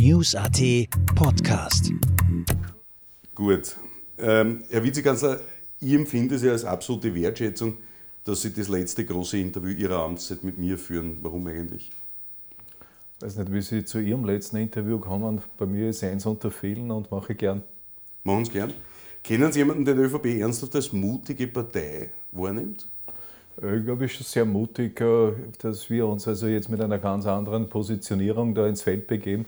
News.at Podcast. Gut. Ähm, Herr Vizekanzler, ich empfinde es ja als absolute Wertschätzung, dass Sie das letzte große Interview Ihrer Amtszeit mit mir führen. Warum eigentlich? Ich weiß nicht, wie Sie zu Ihrem letzten Interview kommen. Bei mir ist eins unter vielen und mache ich gern. Machen Sie gern. Kennen Sie jemanden, der die ÖVP ernsthaft als mutige Partei wahrnimmt? Ich glaube, es ist sehr mutig, äh, dass wir uns also jetzt mit einer ganz anderen Positionierung da ins Feld begeben.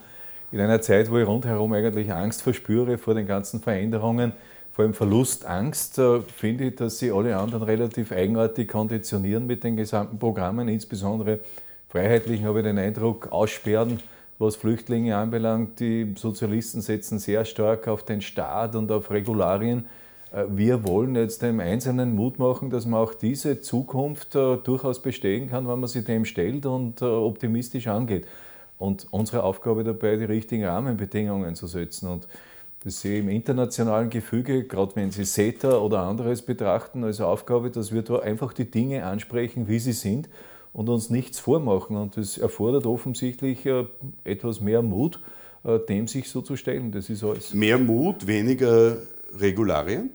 In einer Zeit, wo ich rundherum eigentlich Angst verspüre vor den ganzen Veränderungen, vor allem Verlustangst, äh, finde ich, dass sie alle anderen relativ eigenartig konditionieren mit den gesamten Programmen, insbesondere Freiheitlichen habe ich den Eindruck, aussperren, was Flüchtlinge anbelangt. Die Sozialisten setzen sehr stark auf den Staat und auf Regularien. Äh, wir wollen jetzt dem Einzelnen Mut machen, dass man auch diese Zukunft äh, durchaus bestehen kann, wenn man sich dem stellt und äh, optimistisch angeht. Und unsere Aufgabe dabei, die richtigen Rahmenbedingungen zu setzen. Und das sehe ich im internationalen Gefüge, gerade wenn Sie CETA oder anderes betrachten, als Aufgabe, dass wir da einfach die Dinge ansprechen, wie sie sind und uns nichts vormachen. Und das erfordert offensichtlich etwas mehr Mut, dem sich so zu stellen. Das ist alles. Mehr Mut, weniger Regularien?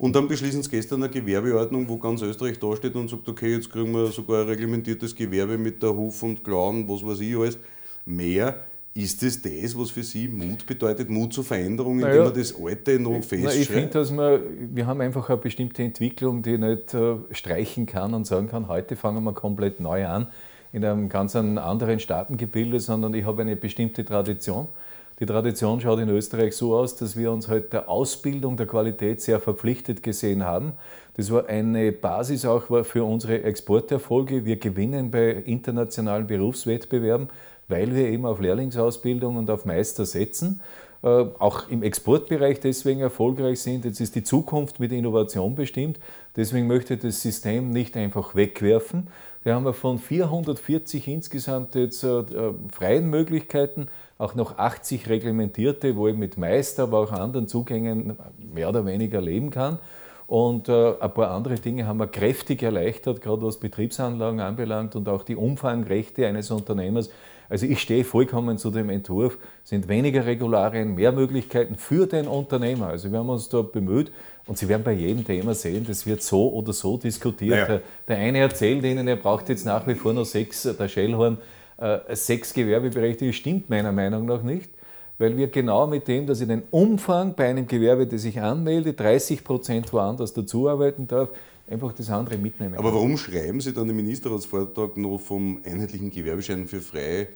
Und dann beschließen sie gestern eine Gewerbeordnung, wo ganz Österreich dasteht und sagt, okay, jetzt kriegen wir sogar ein reglementiertes Gewerbe mit der Huf und Klauen, was weiß ich alles. Mehr ist es das, das, was für Sie Mut bedeutet, Mut zur Veränderung, indem naja, man das Alte noch festschreibt? Ich finde, dass wir, wir haben einfach eine bestimmte Entwicklung, die ich nicht äh, streichen kann und sagen kann, heute fangen wir komplett neu an in einem ganz anderen Staatengebilde, sondern ich habe eine bestimmte Tradition. Die Tradition schaut in Österreich so aus, dass wir uns halt der Ausbildung der Qualität sehr verpflichtet gesehen haben. Das war eine Basis auch für unsere Exporterfolge. Wir gewinnen bei internationalen Berufswettbewerben, weil wir eben auf Lehrlingsausbildung und auf Meister setzen. Äh, auch im Exportbereich deswegen erfolgreich sind. Jetzt ist die Zukunft mit Innovation bestimmt. Deswegen möchte ich das System nicht einfach wegwerfen. Wir haben von 440 insgesamt jetzt äh, äh, freien Möglichkeiten auch noch 80 reglementierte, wo ich mit Meister, aber auch anderen Zugängen mehr oder weniger leben kann. Und äh, ein paar andere Dinge haben wir kräftig erleichtert, gerade was Betriebsanlagen anbelangt und auch die Umfangrechte eines Unternehmers. Also ich stehe vollkommen zu dem Entwurf, sind weniger Regularien, mehr Möglichkeiten für den Unternehmer. Also wir haben uns da bemüht und Sie werden bei jedem Thema sehen, das wird so oder so diskutiert. Naja. Der, der, eine erzählt Ihnen, er braucht jetzt nach wie vor noch sechs, der Schellhorn, äh, sechs Gewerbeberechtigte stimmt meiner Meinung nach nicht, weil wir genau mit dem, dass ich den Umfang bei einem Gewerbe, das ich anmelde, 30 Prozent woanders dazuarbeiten darf, einfach das andere mitnehmen. Aber warum schreiben Sie dann im Ministerratsvortrag noch vom einheitlichen Gewerbeschein für freie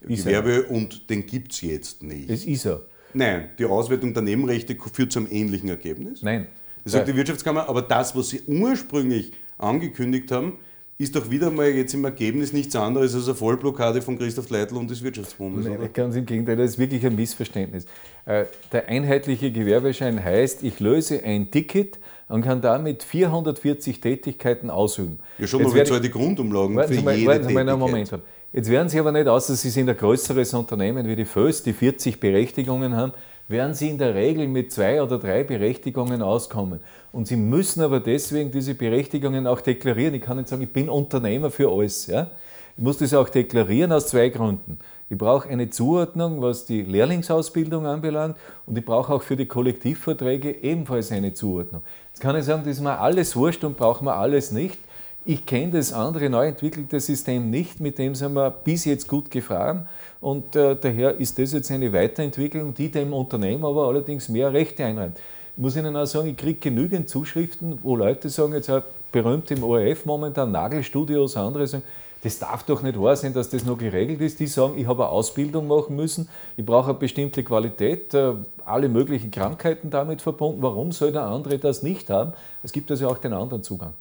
ist Gewerbe er. und den gibt es jetzt nicht? Das ist er. Nein, die Auswertung der Nebenrechte führt zu einem ähnlichen Ergebnis. Nein. Das sagt die Wirtschaftskammer, aber das, was Sie ursprünglich angekündigt haben, ist doch wieder mal jetzt im Ergebnis nichts anderes als eine Vollblockade von Christoph Leitl und des Wirtschaftsbundes. Nein, ganz im Gegenteil, das ist wirklich ein Missverständnis. Äh, der einheitliche Gewerbeschein heißt, ich löse ein Ticket und kann damit 440 Tätigkeiten ausüben. Ja, schon mal, wir die Grundumlagen für Sie mal, jede warten Sie mal einen Moment. Jetzt werden Sie aber nicht aus, dass Sie sind ein größeres Unternehmen wie die FÖS, die 40 Berechtigungen haben, werden Sie in der Regel mit zwei oder drei Berechtigungen auskommen. Und Sie müssen aber deswegen diese Berechtigungen auch deklarieren. Ich kann nicht sagen, ich bin Unternehmer für alles. Ja? Ich muss das auch deklarieren aus zwei Gründen. Ich brauche eine Zuordnung, was die Lehrlingsausbildung anbelangt und ich brauche auch für die Kollektivverträge ebenfalls eine Zuordnung. Jetzt kann ich sagen, das ist mir alles wurscht und brauchen wir alles nicht. Ich kenne das andere neu entwickelte System nicht, mit dem sind wir bis jetzt gut gefahren und äh, daher ist das jetzt eine Weiterentwicklung, die dem Unternehmen aber allerdings mehr Rechte einräumt. Ich muss Ihnen auch sagen, ich kriege genügend Zuschriften, wo Leute sagen, jetzt auch berühmt im ORF momentan, Nagelstudios, andere sagen, das darf doch nicht wahr sein, dass das noch geregelt ist. Die sagen, ich habe eine Ausbildung machen müssen, ich brauche eine bestimmte Qualität, äh, alle möglichen Krankheiten damit verbunden. Warum soll der andere das nicht haben? Es gibt also auch den anderen Zugang.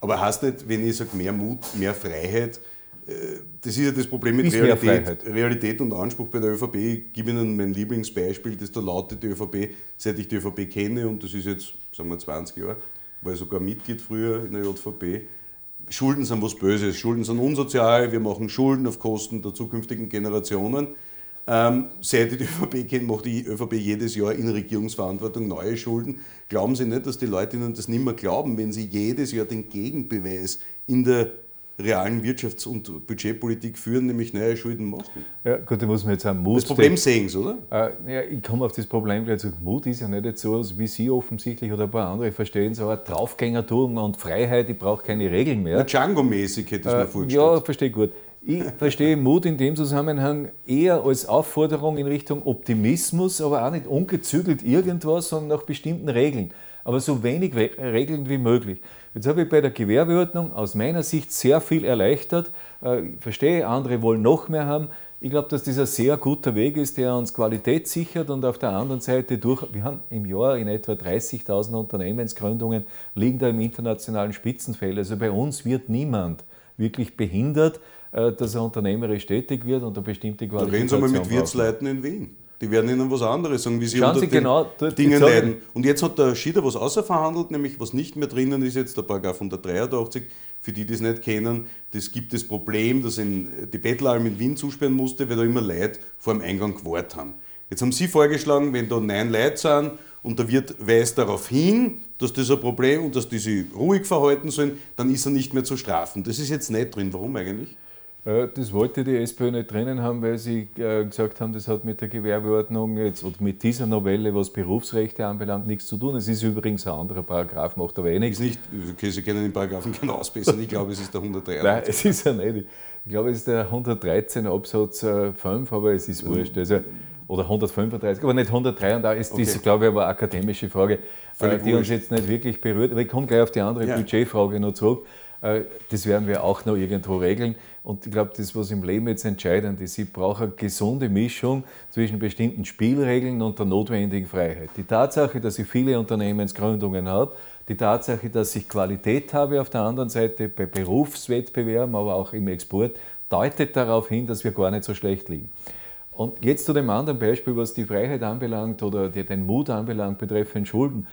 Aber heißt nicht, wenn ich sage, mehr Mut, mehr Freiheit, äh, das ist ja das Problem mit Realität, Realität und Anspruch bei der ÖVP. Ich gebe Ihnen mein Lieblingsbeispiel, das da lautet die ÖVP, seit ich die ÖVP kenne, und das ist jetzt, sagen wir, 20 Jahre, war ich sogar Mitglied früher in der JVP. Schulden sind was Böses, Schulden sind unsozial, wir machen Schulden auf Kosten der zukünftigen Generationen. Ähm, seit ich die ÖVP kenne, macht die ÖVP jedes Jahr in Regierungsverantwortung neue Schulden. Glauben Sie nicht, dass die Leute Ihnen das nicht mehr glauben, wenn Sie jedes Jahr den Gegenbeweis in der realen Wirtschafts- und Budgetpolitik führen, nämlich neue Schulden machen. Ja, gut, da muss man jetzt auch Mut. Das Problem sehen Sie, oder? Äh, ja, ich komme auf das Problem gleich zurück. Mut ist ja nicht so, wie Sie offensichtlich oder ein paar andere verstehen, so ein Draufgängertum und Freiheit, ich brauche keine Regeln mehr. Django-mäßig hätte ich äh, mir vorgestellt. Ja, verstehe gut. Ich verstehe Mut in dem Zusammenhang eher als Aufforderung in Richtung Optimismus, aber auch nicht ungezügelt irgendwas, sondern nach bestimmten Regeln. Aber so wenig Regeln wie möglich. Jetzt habe ich bei der Gewerbeordnung aus meiner Sicht sehr viel erleichtert. Äh, ich verstehe, andere wollen noch mehr haben. Ich glaube, dass das ein sehr guter Weg ist, der uns Qualität sichert und auf der anderen Seite durch, wir haben im Jahr in etwa 30.000 Unternehmensgründungen, liegen da im internationalen Spitzenfeld. Also bei uns wird niemand wirklich behindert, dass er unternehmerisch tätig wird und eine bestimmte Qualität. Reden Sie mal mit Wirtsleuten in Wien. Die werden Ihnen was anderes sagen, wie sie Schauen unter sie genau, Dingen leiden. Und jetzt hat der Schieder was außerverhandelt, nämlich was nicht mehr drinnen ist, jetzt der Paragraph 183, für die, die es nicht kennen, das gibt das Problem, dass in die Bettleralm in Wien zusperren musste, weil da immer Leute vor dem Eingang gewartet haben. Jetzt haben Sie vorgeschlagen, wenn da neun Leute sind und der Wirt weist darauf hin, dass das ein Problem und dass die sich ruhig verhalten sollen, dann ist er nicht mehr zu strafen. Das ist jetzt nicht drin. Warum eigentlich? Äh, das wollte die SPÖ nicht drinnen haben, weil sie äh, gesagt haben, das hat mit der Gewerbeordnung jetzt oder mit dieser Novelle, was Berufsrechte anbelangt, nichts zu tun. Es ist übrigens ein anderer Paragraph, macht aber wenig. Ist nicht, okay, Sie kennen den Paragraphen genau ausbessern. Ich glaube, es ist der 113. Nein, es ist ja nicht. Ich glaube, es ist der 113 Absatz 5, äh, aber es ist wurscht. Also, oder 135, aber nicht 133. Ist, okay. Das ist, glaube ich, aber eine akademische Frage, Völlig die wurscht. uns jetzt nicht wirklich berührt. Aber ich komme gleich auf die andere ja. Budgetfrage noch zurück. Das werden wir auch noch irgendwo regeln. Und ich glaube, das, was im Leben jetzt entscheidend ist, ich brauche eine gesunde Mischung zwischen bestimmten Spielregeln und der notwendigen Freiheit. Die Tatsache, dass ich viele Unternehmensgründungen habe, die Tatsache, dass ich Qualität habe auf der anderen Seite bei Berufswettbewerben, aber auch im Export, deutet darauf hin, dass wir gar nicht so schlecht liegen. Und jetzt zu dem anderen Beispiel, was die Freiheit anbelangt oder den Mut anbelangt betreffend Schulden.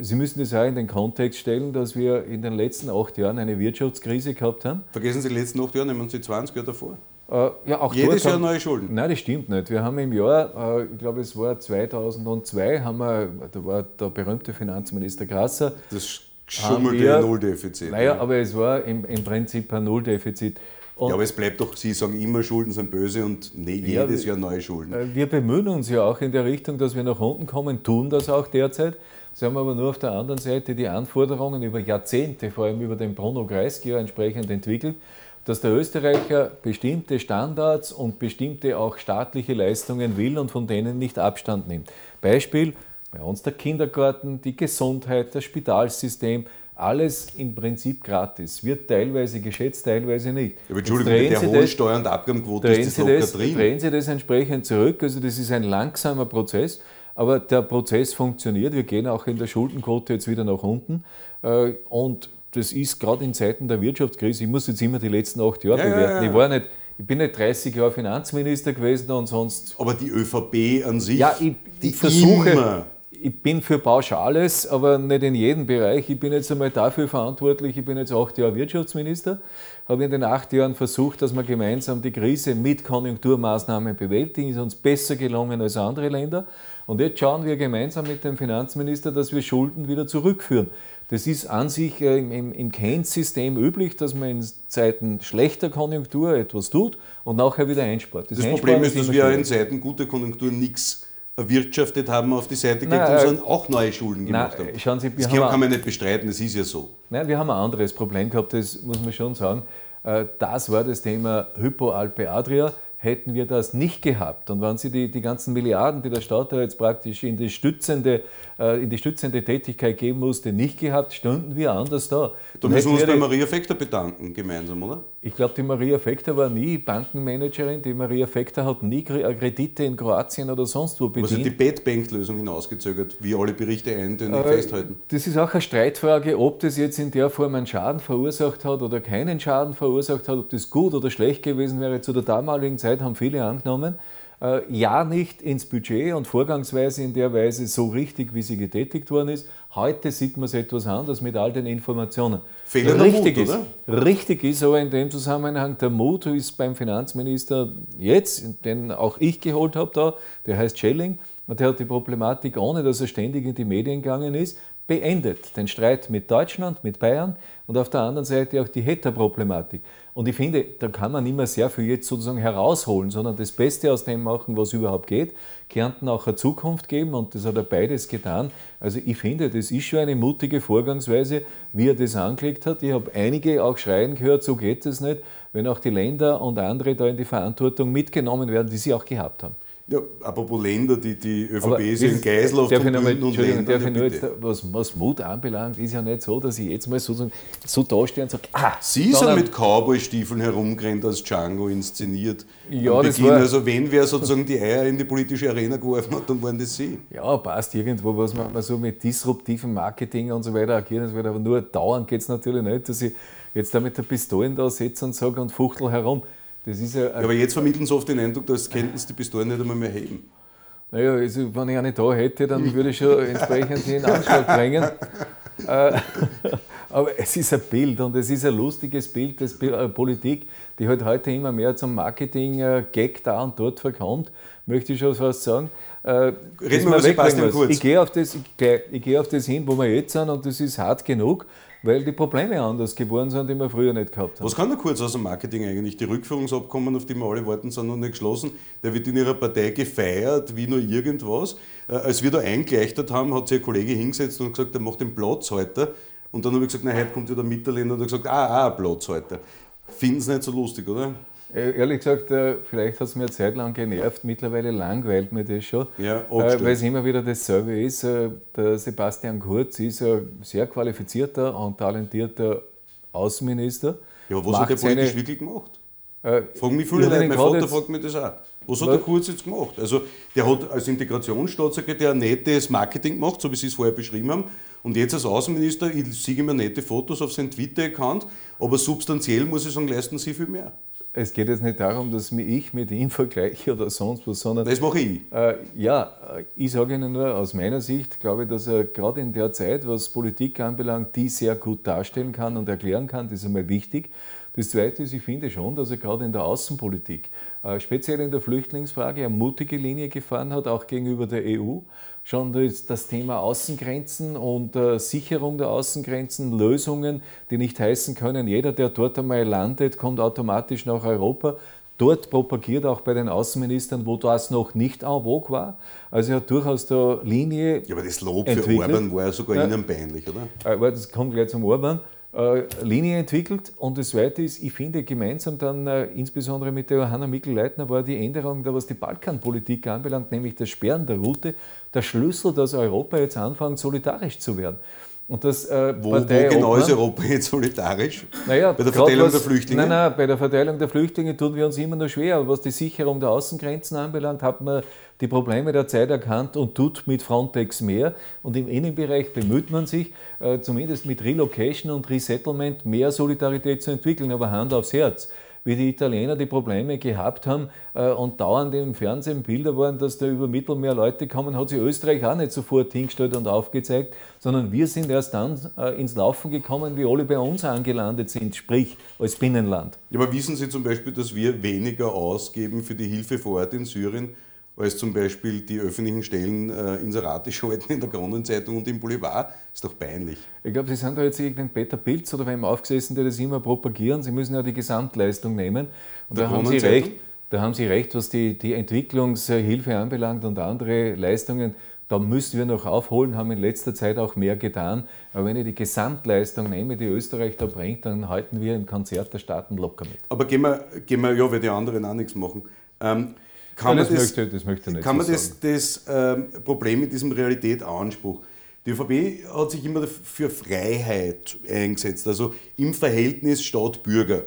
Sie müssen das auch in den Kontext stellen, dass wir in den letzten acht Jahren eine Wirtschaftskrise gehabt haben. Vergessen Sie die letzten acht Jahre, nehmen Sie 20 Jahre davor. Äh, ja, auch Jedes Jahr haben, neue Schulden? Nein, das stimmt nicht. Wir haben im Jahr, äh, ich glaube es war 2002, haben wir, da war der berühmte Finanzminister Grasser. Das schummelte wir, Nulldefizit. Naja, ja. aber es war im, im Prinzip ein Nulldefizit. Und ja, aber es bleibt doch, Sie sagen immer, Schulden sind böse und nee, jedes ja, Jahr neue Schulden. Äh, wir bemühen uns ja auch in der Richtung, dass wir nach unten kommen, tun das auch derzeit. Sie haben aber nur auf der anderen Seite die Anforderungen über Jahrzehnte, vor allem über den Bruno Kreisky, entsprechend entwickelt, dass der Österreicher bestimmte Standards und bestimmte auch staatliche Leistungen will und von denen nicht Abstand nimmt. Beispiel, bei uns der Kindergarten, die Gesundheit, das Spitalsystem, alles im Prinzip gratis. Wird teilweise geschätzt, teilweise nicht. Aber Entschuldigung, mit der hohen Steuer- und Abgabenquote ist das locker das, drin. Drehen Sie das entsprechend zurück. Also das ist ein langsamer Prozess. Aber der Prozess funktioniert. Wir gehen auch in der Schuldenquote jetzt wieder nach unten. Äh, und das ist gerade in Zeiten der Wirtschaftskrise, ich muss jetzt immer die letzten acht Jahre ja, bewerten. Ja, ja. Ich, war nicht, ich bin nicht 30 Jahre Finanzminister gewesen und sonst. Aber die ÖVP an sich, ja, ich, die ich versuche. Immer. Ich bin für Pauschales, aber nicht in jedem Bereich. Ich bin jetzt einmal dafür verantwortlich. Ich bin jetzt acht Jahre Wirtschaftsminister, habe in den acht Jahren versucht, dass wir gemeinsam die Krise mit Konjunkturmaßnahmen bewältigen. Ist uns besser gelungen als andere Länder. Und jetzt schauen wir gemeinsam mit dem Finanzminister, dass wir Schulden wieder zurückführen. Das ist an sich äh, im, im Keynes-System üblich, dass man in Zeiten schlechter Konjunktur etwas tut und nachher wieder einspart. Das, das Problem ist, dass wir in Zeiten guter Konjunktur nichts erwirtschaftet haben, auf die Seite gelegt haben, sondern auch neue Schulden gemacht nein, haben. Schauen Sie, das kann, kann man nicht bestreiten, das ist ja so. Nein, wir haben ein anderes Problem gehabt, das muss man schon sagen. Äh, das war das Thema Hypoalpe Adria hätten wir das nicht gehabt und wenn Sie die, die ganzen Milliarden, die der Staat da jetzt praktisch in die, stützende, äh, in die stützende Tätigkeit geben musste, nicht gehabt, stünden wir anders da. Da müssen wir uns bei Maria Fechter bedanken, gemeinsam, oder? Ich glaube, die Maria Fechter war nie Bankenmanagerin. Die Maria Fechter hat nie äh, Kredite in Kroatien oder sonst wo bedient. Hat die Bedbank-Lösung hinausgezögert, wie alle Berichte eindeutig äh, festhalten? Das ist auch eine Streitfrage, ob das jetzt in der Form einen Schaden verursacht hat oder keinen Schaden verursacht hat, ob das gut oder schlecht gewesen wäre. Zu der damaligen Zeit haben viele angenommen. Äh, ja nicht ins Budget und Vorgangsweise in der Weise so richtig, wie sie getätigt worden ist. Heute sieht man es etwas anders mit all den Informationen. Fehlender richtig Mut, ist, oder? Richtig ist aber in dem Zusammenhang, der Mut ist beim Finanzminister jetzt, den auch ich geholt habe da, der heißt Schelling, und der hat die Problematik, ohne dass er ständig in die Medien gegangen ist, beendet. Den Streit mit Deutschland, mit Bayern und auf der anderen Seite auch die Hatter-Problematik. Und ich finde, da kann man nicht mehr sehr viel jetzt sozusagen herausholen, sondern das Beste aus dem machen, was überhaupt geht. Kärnten auch eine Zukunft geben und das hat er beides getan. Also ich finde, das ist schon eine mutige Vorgangsweise, wie er das angelegt hat. Ich habe einige auch schreien gehört, so geht es nicht, wenn auch die Länder und andere da in die Verantwortung mitgenommen werden, die sie auch gehabt haben. Ja, apropos Länder, die, die ÖVP ist in Geisel auf darf ich nochmal, Entschuldigung, darf ich nur jetzt, was, was Mut anbelangt, ist ja nicht so, dass ich jetzt mal so, so dastehe und sage, ah, Sie sind mit Cowboy-Stiefeln herumgerannt als Django inszeniert. Ja, das war, also wenn wer sozusagen die Eier in die politische Arena geworfen hat, dann waren das Sie. Ja, passt irgendwo, was man, man so mit disruptivem Marketing und so weiter agieren und so weiter, aber nur dauernd geht es natürlich nicht, dass ich jetzt da mit der Pistole da sitze und sage und fuchtel herum. Das ist ja, ja, aber jetzt vermitteln sie oft den Eindruck, dass könnten sie die Pistolen nicht einmal mehr heben. Naja, also wenn ich eine da hätte, dann würde ich schon entsprechend in Anschlag bringen. Äh, aber es ist ein Bild und es ist ein lustiges Bild, das äh, Politik, die halt heute immer mehr zum Marketing-Gag da und dort verkommt, möchte ich schon fast sagen. Reden wir über Sebastian Kurz. Ich gehe, auf das, ich, ich gehe auf das hin, wo wir jetzt sind und das ist hart genug weil die Probleme anders geworden sind, die wir früher nicht gehabt haben. Was kann da kurz aus dem Marketing eigentlich? Die Rückführungsabkommen, auf die wir alle warten, sind noch nicht geschlossen. Der wird in ihrer Partei gefeiert wie nur irgendwas. Äh, als wir da eingeleichtert haben, hat sich ein Kollege hingesetzt und gesagt, er macht den Platzhalter. Und dann habe ich gesagt, na, heute kommt wieder der Mitterländer und hat gesagt, ah, ah, Platzhalter. Finden Sie nicht so lustig, oder? Äh, ehrlich gesagt, äh, vielleicht hat es mir eine Zeit lang genervt, mittlerweile langweilt mir das schon, ja, äh, weil es immer wieder dasselbe ist. Der Sebastian Kurz ist ein sehr qualifizierter und talentierter Außenminister. Ja, was hat der politisch seine, wirklich gemacht? Äh, Fragen mich viele Leute, mein Vater fragt mich das auch. Was hat der Kurz jetzt gemacht? Also, der hat als Integrationsstaatssekretär nettes Marketing gemacht, so wie Sie es vorher beschrieben haben. Und jetzt als Außenminister, ich sehe immer nette Fotos auf seinem Twitter-Account, aber substanziell muss ich sagen, leisten Sie viel mehr es geht jetzt nicht darum, dass ich mit ihm vergleiche oder sonst was, sondern. Das mache ich. Äh, ja, ich sage Ihnen nur, aus meiner Sicht glaube ich, dass er gerade in der Zeit, was Politik anbelangt, die sehr gut darstellen kann und erklären kann. Das ist einmal wichtig. Das Zweite ist, ich finde schon, dass er gerade in der Außenpolitik, äh, speziell in der Flüchtlingsfrage, eine mutige Linie gefahren hat, auch gegenüber der EU schon das Thema Außengrenzen und äh, Sicherung der Außengrenzen, Lösungen, die nicht heißen können, jeder, der dort einmal landet, kommt automatisch nach Europa. Dort propagiert auch bei den Außenministern, wo das noch nicht en vogue war. Also er hat durchaus der Linie. Ja, aber das Lob für Orban war ja sogar ja, Ihnen peinlich, oder? Aber das kommt gleich zum Orban. Äh, Linie entwickelt. Und das Zweite ist, ich finde gemeinsam dann, äh, insbesondere mit der Johanna Mikl-Leitner, war die Änderung, da was die Balkanpolitik anbelangt, nämlich das Sperren der Route, der Schlüssel, dass Europa jetzt anfängt, solidarisch zu werden. Und das, äh, wo, wo genau ist Europa jetzt solidarisch? Naja, bei der Verteilung was, der Flüchtlinge? Nein, nein, bei der Verteilung der Flüchtlinge tun wir uns immer nur schwer. Aber was die Sicherung der Außengrenzen anbelangt, hat man die Probleme der Zeit erkannt und tut mit Frontex mehr. Und im Innenbereich bemüht man sich, äh, zumindest mit Relocation und Resettlement mehr Solidarität zu entwickeln. Aber Hand aufs Herz wie die Italiener die Probleme gehabt haben äh, und dauernd im Fernsehen Bilder waren, dass da über Mittelmeer Leute kommen, hat sich Österreich auch nicht sofort hingestellt und aufgezeigt, sondern wir sind erst dann äh, ins Laufen gekommen, wie alle bei uns angelandet sind, sprich als Binnenland. Ja, aber wissen Sie zum Beispiel, dass wir weniger ausgeben für die Hilfe vor Ort in Syrien, als zum Beispiel die öffentlichen Stellen äh, Inserate schalten in der Kronenzeitung und im Boulevard. Ist doch peinlich. Ich glaube, Sie sind da jetzt irgendein Peter Pilz oder wem aufgesessen, der das immer propagieren. Sie müssen ja die Gesamtleistung nehmen. Und da haben Sie recht. Da haben Sie recht, was die, die Entwicklungshilfe anbelangt und andere Leistungen. Da müssen wir noch aufholen, haben in letzter Zeit auch mehr getan. Aber wenn ich die Gesamtleistung nehme, die Österreich da bringt, dann halten wir ein Konzert der Staaten locker mit. Aber gehen wir, gehen wir ja, weil die anderen auch nichts machen. Ähm, kann man das, möchte, das möchte nicht kann so man das, das ähm, Problem mit diesem Realitätsanspruch, die ÖVP hat sich immer für Freiheit eingesetzt, also im Verhältnis Staat-Bürger.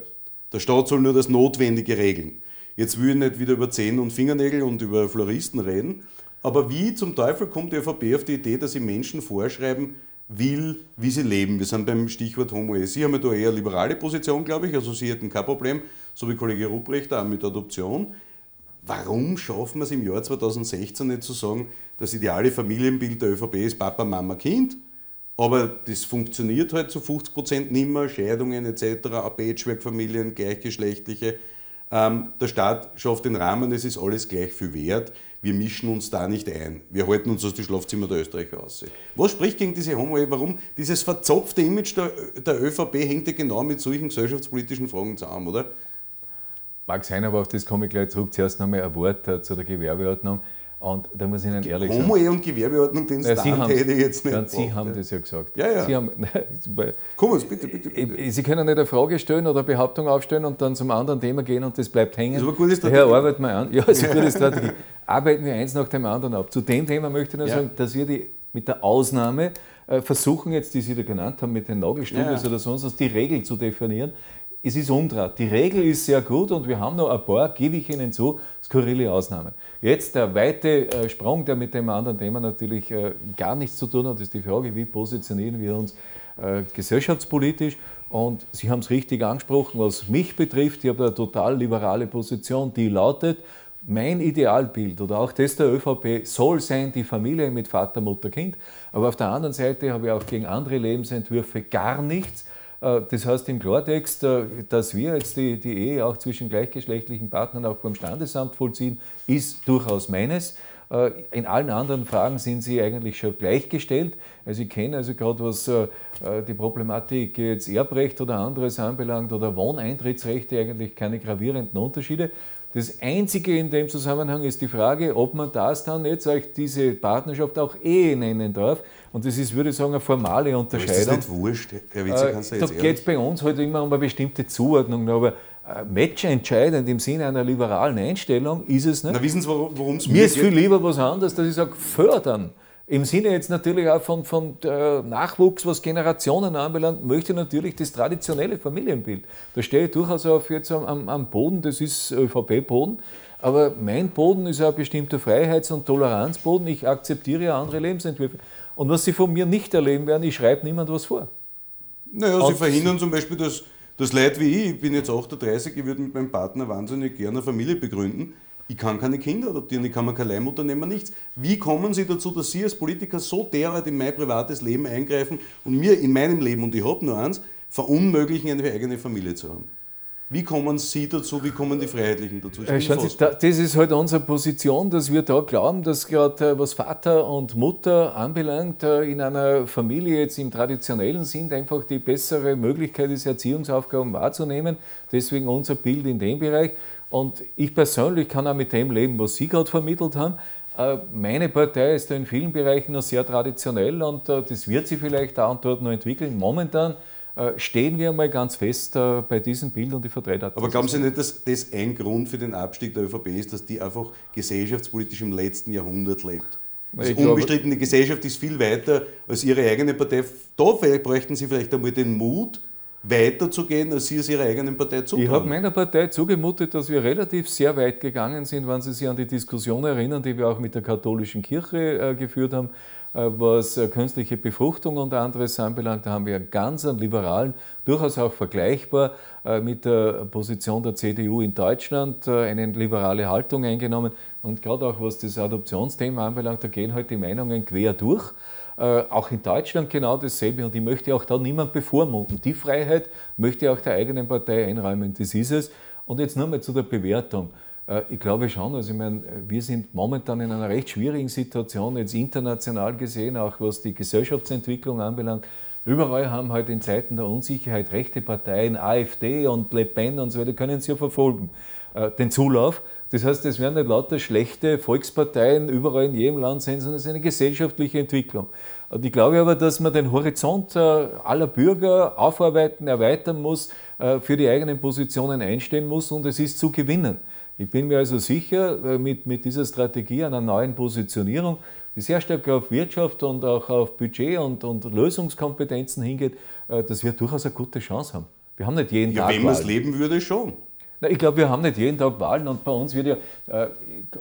Der Staat soll nur das Notwendige regeln. Jetzt will ich nicht wieder über Zähne und Fingernägel und über Floristen reden, aber wie zum Teufel kommt die ÖVP auf die Idee, dass sie Menschen vorschreiben will, wie sie leben? Wir sind beim Stichwort Homo Ehe. Sie haben ja da eher liberale Position, glaube ich, also Sie hätten kein Problem, so wie Kollege Ruprecht auch mit Adoption. Warum schaffen wir es im Jahr 2016 nicht zu sagen, das ideale Familienbild der ÖVP ist Papa, Mama, Kind? Aber das funktioniert halt zu 50 Prozent nicht mehr, Scheidungen etc., Patchwork-Familien, gleichgeschlechtliche. Ähm, der Staat schafft den Rahmen, es ist alles gleich viel wert. Wir mischen uns da nicht ein. Wir halten uns aus dem Schlafzimmer der Österreicher aus. Was spricht gegen diese Homo-Ehe? Warum? Dieses verzopfte Image der, der ÖVP hängt ja genau mit solchen gesellschaftspolitischen Fragen zusammen, oder? Mag sein, aber auf das komme ich gleich zurück. Zuerst nochmal ein Wort äh, zu der Gewerbeordnung. Und da muss ich Ihnen ehrlich sagen. Homo-Ehe und Gewerbeordnung, den Stand Sie haben, hätte ich jetzt nicht. Ja, Sie haben das ja gesagt. Ja, ja. Sie haben, Komm, bitte, bitte, bitte. Sie können nicht eine Frage stellen oder eine Behauptung aufstellen und dann zum anderen Thema gehen und das bleibt hängen. Das ist aber gute Strategie. Daher arbeiten wir an. Ja, das ist eine gute Strategie. Arbeiten wir eins nach dem anderen ab. Zu dem Thema möchte ich nur ja. sagen, dass wir die mit der Ausnahme äh, versuchen jetzt, die Sie da genannt haben, mit den Nagelstudios ja. oder sonst was, die Regel zu definieren es ist umdraht. Die Regel ist sehr gut und wir haben noch ein paar, gebe ich Ihnen zu, skurrile Ausnahmen. Jetzt der weite äh, Sprung, der mit dem anderen Thema natürlich äh, gar nichts zu tun hat, ist die Frage, wie positionieren wir uns äh, gesellschaftspolitisch. Und Sie haben es richtig angesprochen, was mich betrifft, ich habe eine total liberale Position, die lautet, mein Idealbild oder auch das der ÖVP soll sein die Familie mit Vater, Mutter, Kind. Aber auf der anderen Seite habe ich auch gegen andere Lebensentwürfe gar nichts. Äh, das heißt im Klartext, äh, dass wir jetzt die, die Ehe auch zwischen gleichgeschlechtlichen Partnern auch beim Standesamt vollziehen, ist durchaus meines. Äh, in allen anderen Fragen sind sie eigentlich schon gleichgestellt. Also ich kenne also gerade was die Problematik jetzt Erbrecht oder anderes anbelangt oder Wohneintrittsrechte eigentlich keine gravierenden Unterschiede. Das Einzige in dem Zusammenhang ist die Frage, ob man das dann jetzt euch diese Partnerschaft auch Ehe nennen darf. Und das ist, würde ich sagen, eine formale Unterscheidung. Aber ist das nicht wurscht, Herr Witze, kannst du jetzt Da geht es bei uns halt immer um eine bestimmte Zuordnung. Aber äh, matchentscheidend im Sinne einer liberalen Einstellung ist es nicht. Na, wissen Sie, worum es mir Mir ist viel lieber was anderes, dass ich sage, fördern. Im Sinne jetzt natürlich auch von, von Nachwuchs, was Generationen anbelangt, möchte ich natürlich das traditionelle Familienbild. Da stehe ich durchaus auf jetzt am, am Boden, das ist ÖVP-Boden. Aber mein Boden ist ein bestimmter Freiheits- und Toleranzboden. Ich akzeptiere ja andere Lebensentwürfe. Und was Sie von mir nicht erleben werden, ich schreibe niemand was vor. Naja, Sie verhindern zum Beispiel, dass, dass Leute wie ich, ich bin jetzt 38, ich würde mit meinem Partner wahnsinnig gerne eine Familie begründen ich kann keine Kinder adoptieren, ich kann mir keine Leihmutter nehmen, nichts. Wie kommen Sie dazu, dass Sie als Politiker so derart in mein privates Leben eingreifen und mir in meinem Leben, und ich habe nur eins, verunmöglichen, eine eigene Familie zu haben? Wie kommen Sie dazu, wie kommen die Freiheitlichen dazu? Äh, Sie, das ist halt unsere Position, dass wir da glauben, dass gerade äh, was Vater und Mutter anbelangt, äh, in einer Familie jetzt im traditionellen Sinn einfach die bessere Möglichkeit ist, Erziehungsaufgaben wahrzunehmen. Deswegen unser Bild in dem Bereich. Und ich persönlich kann auch mit dem leben, was Sie gerade vermittelt haben. Äh, meine Partei ist in vielen Bereichen noch sehr traditionell und äh, das wird sich vielleicht da und dort noch entwickeln. Momentan äh, stehen wir mal ganz fest bei diesem Bild und die Vertreter. Aber glauben Sie nicht, dass das ein Grund für den Abstieg der ÖVP ist, dass die einfach gesellschaftspolitisch im letzten Jahrhundert lebt? Die Gesellschaft ist viel weiter als Ihre eigene Partei. Da bräuchten Sie vielleicht einmal den Mut, weiterzugehen, als Sie es Ihrer eigenen Partei zutrauen? Ich habe meiner Partei zugemutet, dass wir relativ sehr weit gegangen sind, wenn Sie sich an die Diskussion erinnern, die wir auch mit der katholischen Kirche äh, geführt haben, äh, was äh, künstliche Befruchtung und anderes anbelangt. Da haben wir einen ganz einen liberalen, durchaus auch vergleichbar mit der Position der CDU in Deutschland, eine liberale Haltung eingenommen. Und gerade auch was das Adoptionsthema anbelangt, da gehen halt die Meinungen quer durch. Äh, auch in Deutschland genau dasselbe und ich möchte auch da niemand bevormunden. Die Freiheit möchte auch der eigenen Partei einräumen, das ist es. Und jetzt nur mal zu der Bewertung. Äh, ich glaube schon, also ich meine, wir sind momentan in einer recht schwierigen Situation, jetzt international gesehen, auch was die Gesellschaftsentwicklung anbelangt. Überall haben halt in Zeiten der Unsicherheit rechte Parteien, AfD und Le Pen und so weiter, können sie ja verfolgen, äh, den Zulauf. Das heißt, es werden nicht lauter schlechte Volksparteien überall in jedem Land sein, sondern es ist eine gesellschaftliche Entwicklung. Und ich glaube aber, dass man den Horizont äh, aller Bürger aufarbeiten, erweitern muss, äh, für die eigenen Positionen einstehen muss und es ist zu gewinnen. Ich bin mir also sicher, äh, mit, mit dieser Strategie einer neuen Positionierung, die sehr stark auf Wirtschaft und auch auf Budget und, und Lösungskompetenzen hingeht, dass wir durchaus eine gute Chance haben. Wir haben nicht jeden ja, Tag. Wenn man es leben würde, schon. Na, ich glaube, wir haben nicht jeden Tag Wahlen und bei uns wird ja, äh,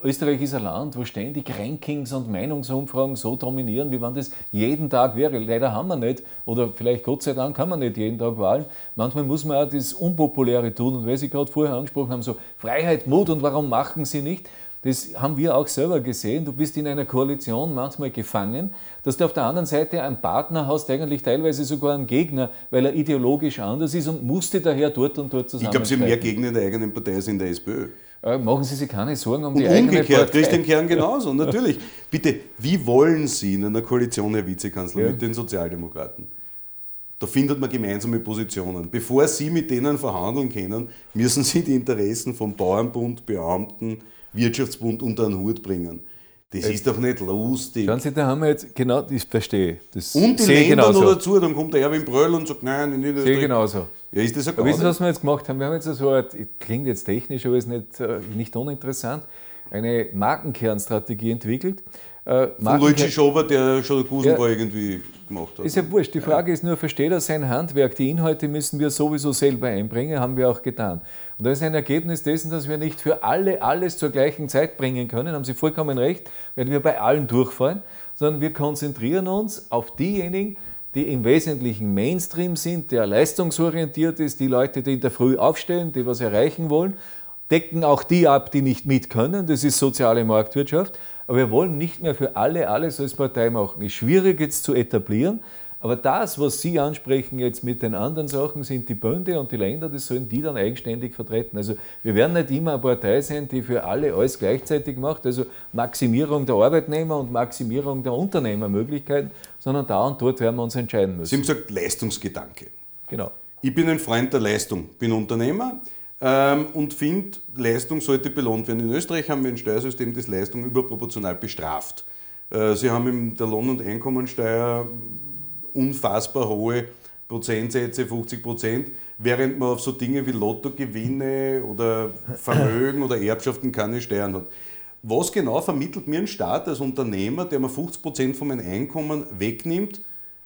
Österreich ist ein Land, wo ständig Rankings und Meinungsumfragen so dominieren, wie wenn das jeden Tag wäre. Leider haben wir nicht, oder vielleicht Gott sei Dank kann man nicht jeden Tag Wahlen. Manchmal muss man auch das Unpopuläre tun und weil Sie gerade vorher angesprochen haben, so Freiheit, Mut und warum machen Sie nicht? Das haben wir auch selber gesehen. Du bist in einer Koalition manchmal gefangen, dass du auf der anderen Seite einen Partner hast, eigentlich teilweise sogar einen Gegner, weil er ideologisch anders ist und musste daher dort und dort zusammen. Ich glaube, Sie haben mehr Gegner in der eigenen Partei als in der SPÖ. Äh, machen Sie sich keine Sorgen um und die eigene Partei. Christian Kern genauso, natürlich. Bitte, wie wollen Sie in einer Koalition, Herr Vizekanzler, ja. mit den Sozialdemokraten? Da findet man gemeinsame Positionen. Bevor Sie mit denen verhandeln können, müssen Sie die Interessen vom Bauernbund, Beamten, Wirtschaftsbund unter einen Hut bringen. Das ist doch nicht lustig. Schauen Sie, da haben wir jetzt, genau, das verstehe das Und die Länder genauso. noch dazu, dann kommt der Erwin Bröll und sagt, nein, in Niederösterreich. Sehe genauso. Ja, ist das aber wissen Sie, was wir jetzt gemacht haben? Wir haben jetzt so eine, klingt jetzt technisch, aber ist nicht, äh, nicht uninteressant, eine Markenkernstrategie entwickelt. Äh, Von Luigi Schober, der schon Gusenbau ja, irgendwie gemacht hat. Ist ja wurscht. Die Frage ja. ist nur, versteht er sein Handwerk? Die Inhalte müssen wir sowieso selber einbringen, haben wir auch getan. Und das ist ein Ergebnis dessen, dass wir nicht für alle alles zur gleichen Zeit bringen können, haben Sie vollkommen recht, wenn wir bei allen durchfallen, sondern wir konzentrieren uns auf diejenigen, die im Wesentlichen Mainstream sind, der leistungsorientiert ist, die Leute, die in der Früh aufstehen, die was erreichen wollen, decken auch die ab, die nicht mit können, das ist soziale Marktwirtschaft. Aber wir wollen nicht mehr für alle alles als Partei machen. Ist schwierig jetzt zu etablieren, aber das, was Sie ansprechen jetzt mit den anderen Sachen, sind die Bünde und die Länder, das sollen die dann eigenständig vertreten. Also wir werden nicht immer eine Partei sein, die für alle alles gleichzeitig macht, also Maximierung der Arbeitnehmer und Maximierung der Unternehmermöglichkeiten, sondern da und dort werden wir uns entscheiden müssen. Sie haben gesagt Leistungsgedanke. Genau. Ich bin ein Freund der Leistung, bin Unternehmer und finde, Leistung sollte belohnt werden. In Österreich haben wir ein Steuersystem, das Leistung überproportional bestraft. Äh, Sie haben in der Lohn- und Einkommensteuer unfassbar hohe Prozentsätze, 50 Prozent, während man auf so Dinge wie Lottogewinne oder Vermögen oder Erbschaften keine Steuern hat. Was genau vermittelt mir ein Staat als Unternehmer, der mir 50 Prozent von meinem Einkommen wegnimmt,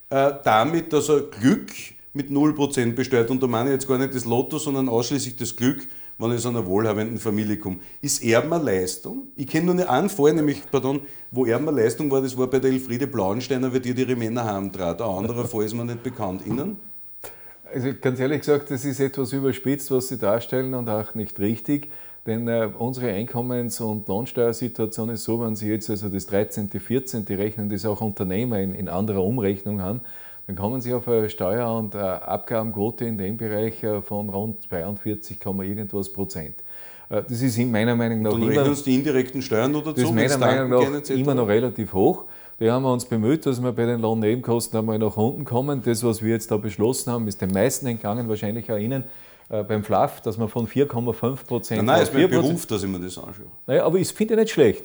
äh, damit, dass er Glück mit 0% besteuert. Und da meine ich jetzt gar nicht das Lotto, sondern ausschließlich das Glück, wenn ich aus einer wohlhabenden Familie komme. Ist Erben eine Leistung? Ich kenne nur einen Fall, nämlich, pardon, wo Erben eine Leistung war, das war bei der Elfriede Blauensteiner, weil die ihre Männer heimtrat. Ein anderer Fall ist mir nicht bekannt. Ihnen? Also ganz ehrlich gesagt, das ist etwas überspitzt, was Sie darstellen und auch nicht richtig. Denn äh, unsere Einkommens- und Lohnsteuersituation ist so, wenn Sie jetzt also das 13., 14. rechnen, das auch Unternehmer in, in anderer Umrechnung haben, dann kommen Sie auf eine Steuer- und eine Abgabenquote in dem Bereich äh, von rund 42, irgendwas Prozent. Äh, das ist in meiner Meinung nach. Und rechnen uns die indirekten Steuern dazu? Das ist meiner Meinung nach immer noch relativ hoch. Da haben wir uns bemüht, dass wir bei den Lohnnebenkosten einmal nach unten kommen. Das, was wir jetzt da beschlossen haben, ist den meisten entgangen, wahrscheinlich auch Ihnen äh, beim Fluff, dass man von 4,5 Prozent. Nein, nein, es ist mein Beruf, dass ich mir das anschaue. Naja, aber ich finde nicht schlecht.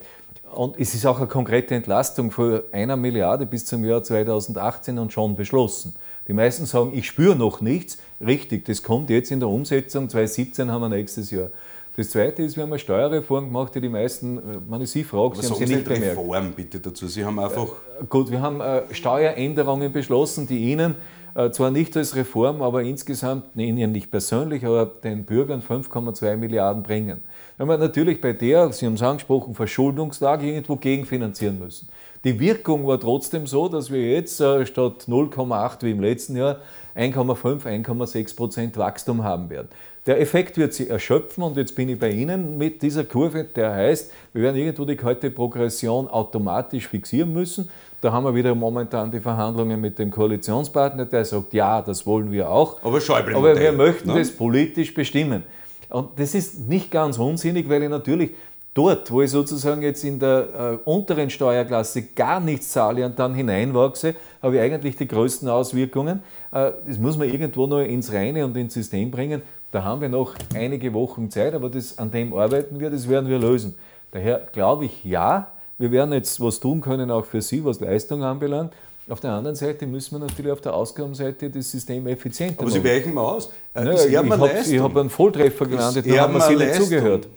Und es ist auch eine konkrete Entlastung von einer Milliarde bis zum Jahr 2018 und schon beschlossen. Die meisten sagen, ich spüre noch nichts. Richtig, das kommt jetzt in der Umsetzung. 2017 haben wir nächstes Jahr. Das Zweite ist, wir haben eine Steuerreform gemacht, die die meisten, wenn ich Sie frage, Sie haben sie nicht bemerkt. Reform bitte dazu. Sie haben einfach... Gut, wir haben äh, Steueränderungen beschlossen, die Ihnen äh, zwar nicht als Reform, aber insgesamt, Ihnen nicht persönlich, aber den Bürgern 5,2 Milliarden bringen. Wenn wir natürlich bei der, Sie haben es angesprochen, Verschuldungslage irgendwo gegenfinanzieren müssen. Die Wirkung war trotzdem so, dass wir jetzt äh, statt 0,8 wie im letzten Jahr 1,5, 1,6 Prozent Wachstum haben werden. Der Effekt wird sich erschöpfen und jetzt bin ich bei Ihnen mit dieser Kurve, der heißt, wir werden irgendwo die kalte Progression automatisch fixieren müssen. Da haben wir wieder momentan die Verhandlungen mit dem Koalitionspartner, der sagt, ja, das wollen wir auch. Aber, Aber wir möchten ne? das politisch bestimmen. Und das ist nicht ganz unsinnig, weil ich natürlich dort, wo ich sozusagen jetzt in der äh, unteren Steuerklasse gar nichts zahle und dann hineinwachse, habe ich eigentlich die größten Auswirkungen. Äh, das muss man irgendwo noch ins Reine und ins System bringen. Da haben wir noch einige Wochen Zeit, aber das, an dem arbeiten wir, das werden wir lösen. Daher glaube ich, ja, wir werden jetzt was tun können, auch für Sie, was Leistung anbelangt. Auf der anderen Seite müssen wir natürlich auf der Ausgabenseite das System effizienter machen. Aber Sie weichen mal aus. Äh, naja, ich habe hab einen Volltreffer gelandet, da haben wir Sie nicht zugehört.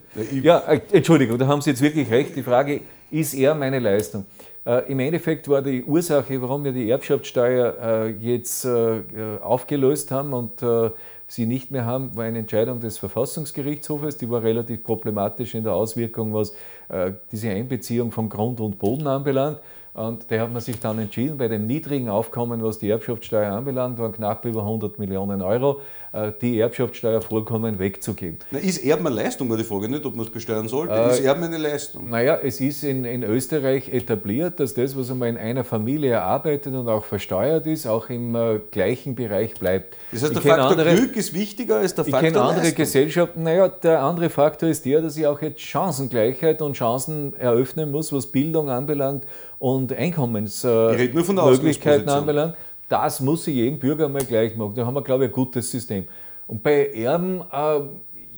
Ja, äh, Entschuldigung, da haben Sie jetzt wirklich recht. Die Frage, ist er meine Leistung? Äh, Im Endeffekt war die Ursache, warum wir die Erbschaftssteuer äh, jetzt äh, aufgelöst haben und äh, sie nicht mehr haben, war eine Entscheidung des Verfassungsgerichtshofes. Die war relativ problematisch in der Auswirkung, was diese Einbeziehung von Grund und Boden anbelangt. Und der hat man sich dann entschieden, bei dem niedrigen Aufkommen, was die Erbschaftssteuer anbelangt, waren knapp über 100 Millionen Euro, äh, die Erbschaftssteuer vollkommen wegzugeben. Na, ist Erben eine Leistung, war die Frage nicht, ob man es besteuern sollte. Äh, ist Erben eine Leistung? Naja, es ist in, in Österreich etabliert, dass das, was einmal in einer Familie erarbeitet und auch versteuert ist, auch im äh, gleichen Bereich bleibt. Das heißt, der Faktor andere, Glück ist wichtiger als der Faktor Ich kenne andere Leistung. Gesellschaften. Naja, der andere Faktor ist der, dass ich auch jetzt Chancengleichheit und Chancen eröffnen muss, was Bildung anbelangt und Einkommensmöglichkeiten äh, anbelangt, das muss sich jedem Bürger mal gleich machen. Da haben wir, glaube ich, ein gutes System. Und bei Erben, äh,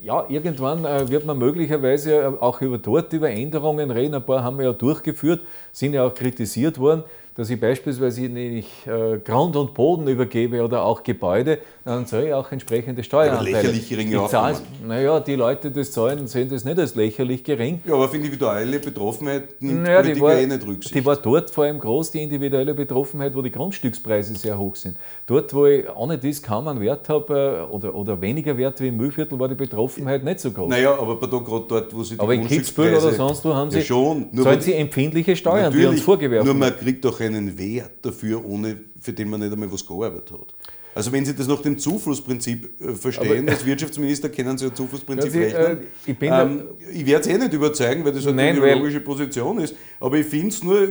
ja, irgendwann äh, wird man möglicherweise auch über dort über Änderungen reden. Ein paar haben wir ja durchgeführt, sind ja auch kritisiert worden dass ich beispielsweise nicht äh, Grund und Boden übergebe oder auch Gebäude, dann soll ich auch entsprechende Steueranteile. Aber lächerlich geringe Aufgaben. Naja, die Leute, die das zahlen, sehen das nicht als lächerlich gering. Ja, aber für individuelle Betroffenheit nimmt naja, Politik war, eh nicht Rücksicht. Die war dort vor allem groß, die individuelle Betroffenheit, wo die Grundstückspreise sehr hoch sind. Dort, wo ich ohne das kaum einen Wert habe äh, oder, oder weniger Wert wie im Mühlviertel, war die Betroffenheit nicht so groß. Naja, aber gerade dort, wo sie die Aber in Kitzbühel oder sonst wo haben sie, ja schon, zahlen sie empfindliche Steuern, die uns vorgewerfen Nur man kriegt doch einen Wert dafür, ohne, für den man nicht einmal was gearbeitet hat. Also wenn Sie das nach dem Zuflussprinzip äh, verstehen, Aber, als Wirtschaftsminister kennen Sie ja Zuflussprinzip also, rechnen. Äh, ich, ähm, ich werde es eh nicht überzeugen, weil das halt eine ideologische Position ist. Aber ich finde es nur,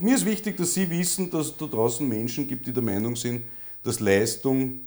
mir ist wichtig, dass Sie wissen, dass es da draußen Menschen gibt, die der Meinung sind, dass Leistung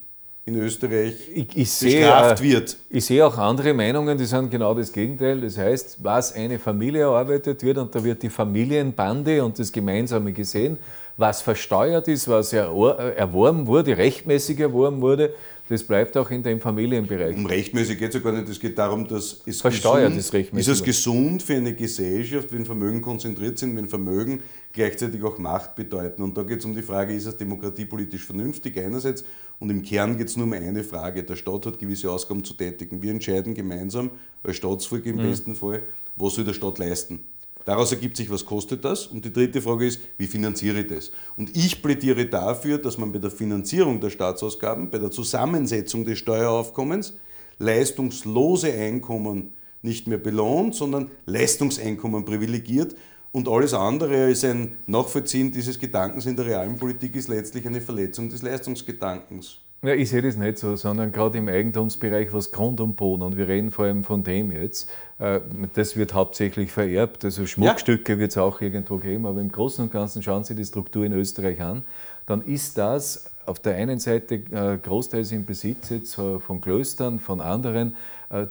in Österreich ich, ich bestraft sehe, wird. Ich sehe auch andere Meinungen, die sind genau das Gegenteil. Das heißt, was eine Familie erarbeitet wird, und da wird die Familienbande und das Gemeinsame gesehen, was versteuert ist, was erworben wurde, rechtmäßig erworben wurde, das bleibt auch in dem Familienbereich. Um rechtmäßig geht es ja gar nicht. Es geht darum, dass es versteuert gesund, ist rechtmäßig. Ist es gesund für eine Gesellschaft, wenn Vermögen konzentriert sind, wenn Vermögen gleichzeitig auch Macht bedeuten? Und da geht es um die Frage, ist es demokratiepolitisch vernünftig einerseits und im Kern geht es nur um eine Frage. Der Staat hat gewisse Ausgaben zu tätigen. Wir entscheiden gemeinsam, als Staatsfolge im mhm. besten Fall, was soll der Staat leisten. Daraus ergibt sich, was kostet das? Und die dritte Frage ist, wie finanziere ich das? Und ich plädiere dafür, dass man bei der Finanzierung der Staatsausgaben, bei der Zusammensetzung des Steueraufkommens leistungslose Einkommen nicht mehr belohnt, sondern Leistungseinkommen privilegiert. Und alles andere als ein Nachvollziehen dieses Gedankens in der realen Politik ist letztlich eine Verletzung des Leistungsgedankens. Ja, ich sehe das nicht so, sondern gerade im Eigentumsbereich was Grund und Boden, und wir reden vor allem von dem jetzt, äh, das wird hauptsächlich vererbt, also Schmuckstücke ja. wird es auch irgendwo geben, aber im Großen und Ganzen schauen Sie die Struktur in Österreich an, dann ist das auf der einen Seite äh, großteils im Besitz jetzt äh, von Klöstern, von anderen,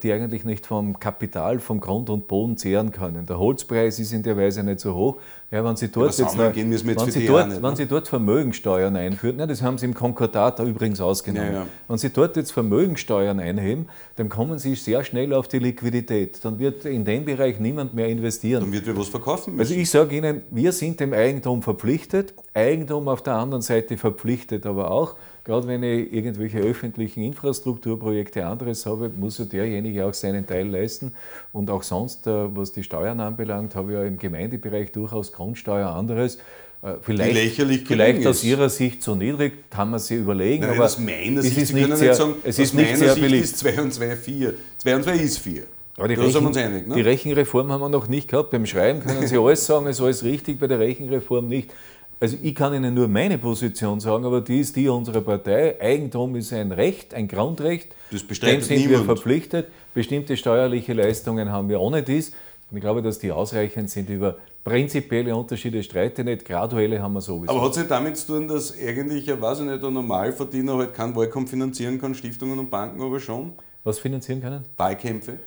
die eigentlich nicht vom Kapital, vom Grund und Boden zehren können. Der Holzpreis ist in der Weise nicht so hoch. Ja, wenn Sie dort, ja, jetzt, noch, wenn Sie dort, nicht, wenn ne? Sie dort Vermögensteuern einführen, ne, das haben Sie im Konkordat übrigens ausgenommen. Ja, wenn Sie dort jetzt Vermögensteuern einheben, dann kommen Sie sehr schnell auf die Liquidität. Dann wird in dem Bereich niemand mehr investieren. Dann wird wir was verkaufen müssen. Also ich sage Ihnen, wir sind dem Eigentum verpflichtet, Eigentum auf der anderen Seite verpflichtet aber auch. Gerade wenn ich irgendwelche öffentlichen Infrastrukturprojekte anderes habe, muss ja derjenige auch seinen Teil leisten. Und auch sonst, äh, was die Steuern anbelangt, habe ich ja im Gemeindebereich durchaus Grundsteuer anderes. Äh, vielleicht, vielleicht aus Ihrer Sicht zu niedrig, kann man sich überlegen. Nein, aber aus meiner Sicht, Sie können sehr, nicht sagen, es ist nicht sehr Sicht ist 2 und 2 4. 2 und 2 ist 4. Aber die, Rechen, einig, ne? die Rechenreform haben wir noch nicht gehabt. Beim Schreiben können Sie alles sagen, es ist alles richtig, bei der Rechenreform nicht. Also ich kann Ihnen nur meine Position sagen, aber die ist die unserer Partei. Eigentum ist ein Recht, ein Grundrecht. Das Dem sind niemand. wir verpflichtet. Bestimmte steuerliche Leistungen haben wir ohne dies. Und ich glaube, dass die ausreichend sind über prinzipielle Unterschiede streite nicht, graduelle haben wir sowieso. Aber hat es nicht damit zu tun, dass eigentlich, weiß ich nicht, ein Normalverdiener halt keinen Wahlkampf finanzieren kann, Stiftungen und Banken aber schon? Was finanzieren können? Wahlkämpfe.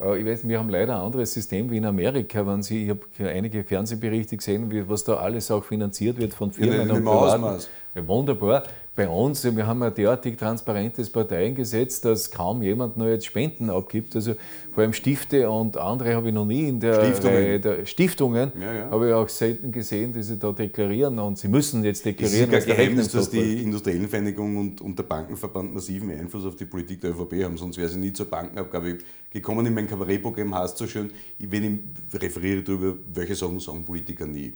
Ich weiß, wir haben leider ein anderes System wie in Amerika. Wenn Sie, ich habe einige Fernsehberichte gesehen, was da alles auch finanziert wird von Firmen ja, und Privaten. Ja, wunderbar bei uns, wir haben ein derartig transparentes Parteiengesetz, dass kaum jemand noch jetzt Spenden abgibt. Also vor allem Stifte und andere habe ich noch nie in der Stiftungen, der Stiftungen ja, ja. habe ich auch selten gesehen, die sie da deklarieren und sie müssen jetzt deklarieren. Es ist kein Geheimnis, dass die industriellen Vereinigung und, und, der Bankenverband massiven Einfluss auf die Politik der ÖVP haben, sonst wäre sie nie zur Bankenabgabe gekommen. In meinem Kabarettprogramm heißt es so schön, wenn ich referiere darüber, welche Sachen sagen Politiker nie.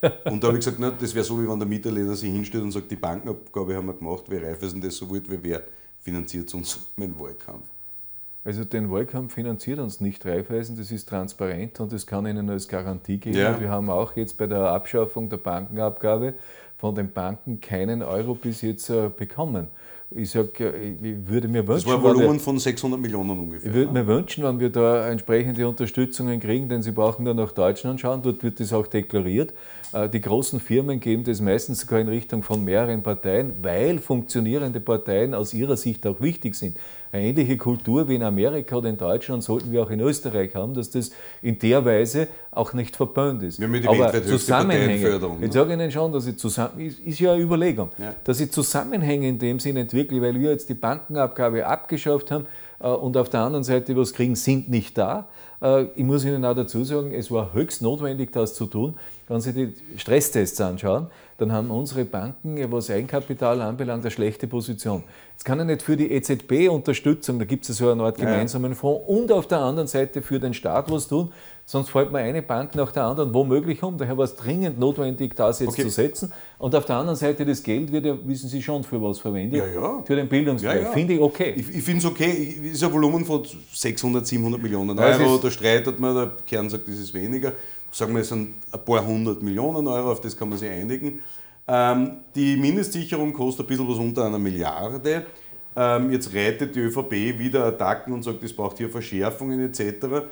Und da habe ich gesagt, na, das wäre so, wie wenn der Mitterlehner sich hinstellt und sagt, die Bankenabgabe haben wir gemacht, wer Raiffeisen das so wollte, wer finanziert uns meinen Wahlkampf. Also den Wahlkampf finanziert uns nicht Raiffeisen, das ist transparent und das kann Ihnen als Garantie geben. Ja. Wir haben auch jetzt bei der Abschaffung der Bankenabgabe von den Banken keinen Euro bis jetzt äh, bekommen. Ich sage, ich würde mir wünschen. Das war ein Volumen wir, von 600 Millionen ungefähr. Ich würde ne? mir wünschen, wenn wir da entsprechende Unterstützungen kriegen, denn Sie brauchen dann nach Deutschland schauen, dort wird das auch deklariert. Äh, die großen Firmen geben das meistens sogar in Richtung von mehreren Parteien, weil funktionierende Parteien aus ihrer Sicht auch wichtig sind. Eine ähnliche Kultur wie in Amerika oder in Deutschland sollten wir auch in Österreich haben, dass das in der Weise auch nicht verböhnt ist. Wir haben die Aber Zusammenhänge, ne? sage ich Ihnen schon, dass ich zusammen, ist, ist ja eine Überlegung, ja. dass ich Zusammenhänge in dem Sinn entwickle, weil wir jetzt die Bankenabgabe abgeschafft haben äh, und auf der anderen Seite was kriegen, sind nicht da. Äh, ich muss Ihnen auch dazu sagen, es war höchst notwendig, das zu tun. Wenn Sie die Stresstests anschauen, dann haben unsere Banken, was Eigenkapital anbelangt, eine schlechte Position. Jetzt kann er nicht für die EZB Unterstützung, da gibt es so eine Art gemeinsamen Fonds, und auf der anderen Seite für den Staat was tun, sonst fällt mir eine Bank nach der anderen womöglich um. Daher war es dringend notwendig, das jetzt okay. zu setzen. Und auf der anderen Seite, das Geld wird ja, wissen Sie schon, für was verwendet? Ja, ja. Für den Bildungsbereich. Ja. Finde ich okay. Ich, ich finde es okay. Es ist ein Volumen von 600, 700 Millionen Euro. Da streitet man, der Kern sagt, das ist weniger sagen wir, es sind ein paar hundert Millionen Euro, auf das kann man sich einigen. Ähm, die Mindestsicherung kostet ein bisschen was unter einer Milliarde. Ähm, jetzt reitet die ÖVP wieder Attacken und sagt, es braucht hier Verschärfungen etc.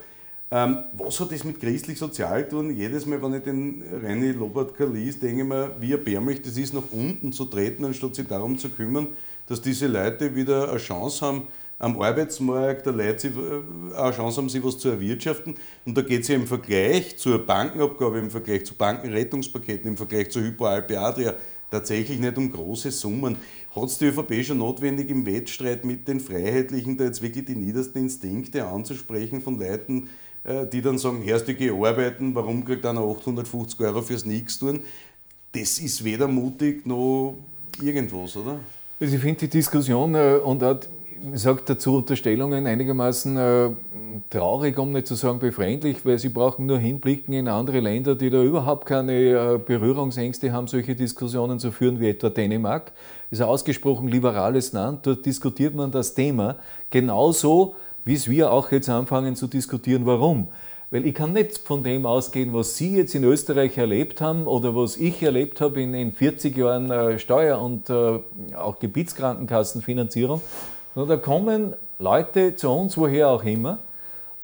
Ähm, was hat das mit christlich-sozial tun? Jedes Mal, wenn ich den Reini Lobatka liest, denke ich mir, wie erbärmlich das ist, nach unten zu treten, anstatt sich darum zu kümmern, dass diese Leute wieder eine Chance haben, am Arbeitsmarkt der Leute äh, eine Chance haben, sich was zu erwirtschaften. Und da geht es ja im Vergleich zur Bankenabgabe, im Vergleich zu Bankenrettungspaketen, im Vergleich zur Hypo Alpe Adria tatsächlich nicht um große Summen. Hat es die ÖVP schon notwendig, im Wettstreit mit den Freiheitlichen da jetzt wirklich die niedersten Instinkte anzusprechen von Leuten, äh, die dann sagen, Herrst, ich gehe arbeiten, warum kriegt einer 850 Euro fürs Nix tun? Das ist weder mutig noch irgendwas, oder? Also ich finde die Diskussion äh, und auch sage dazu Unterstellungen einigermaßen äh, traurig, um nicht zu sagen befremdlich, weil sie brauchen nur hinblicken in andere Länder, die da überhaupt keine äh, Berührungsängste haben, solche Diskussionen zu führen wie etwa Dänemark. Ist ein ausgesprochen liberales Land, dort diskutiert man das Thema genauso, wie es wir auch jetzt anfangen zu diskutieren. Warum? Weil ich kann nicht von dem ausgehen, was Sie jetzt in Österreich erlebt haben oder was ich erlebt habe in, in 40 Jahren äh, Steuer- und äh, auch Gebietskrankenkassenfinanzierung da kommen Leute zu uns, woher auch immer,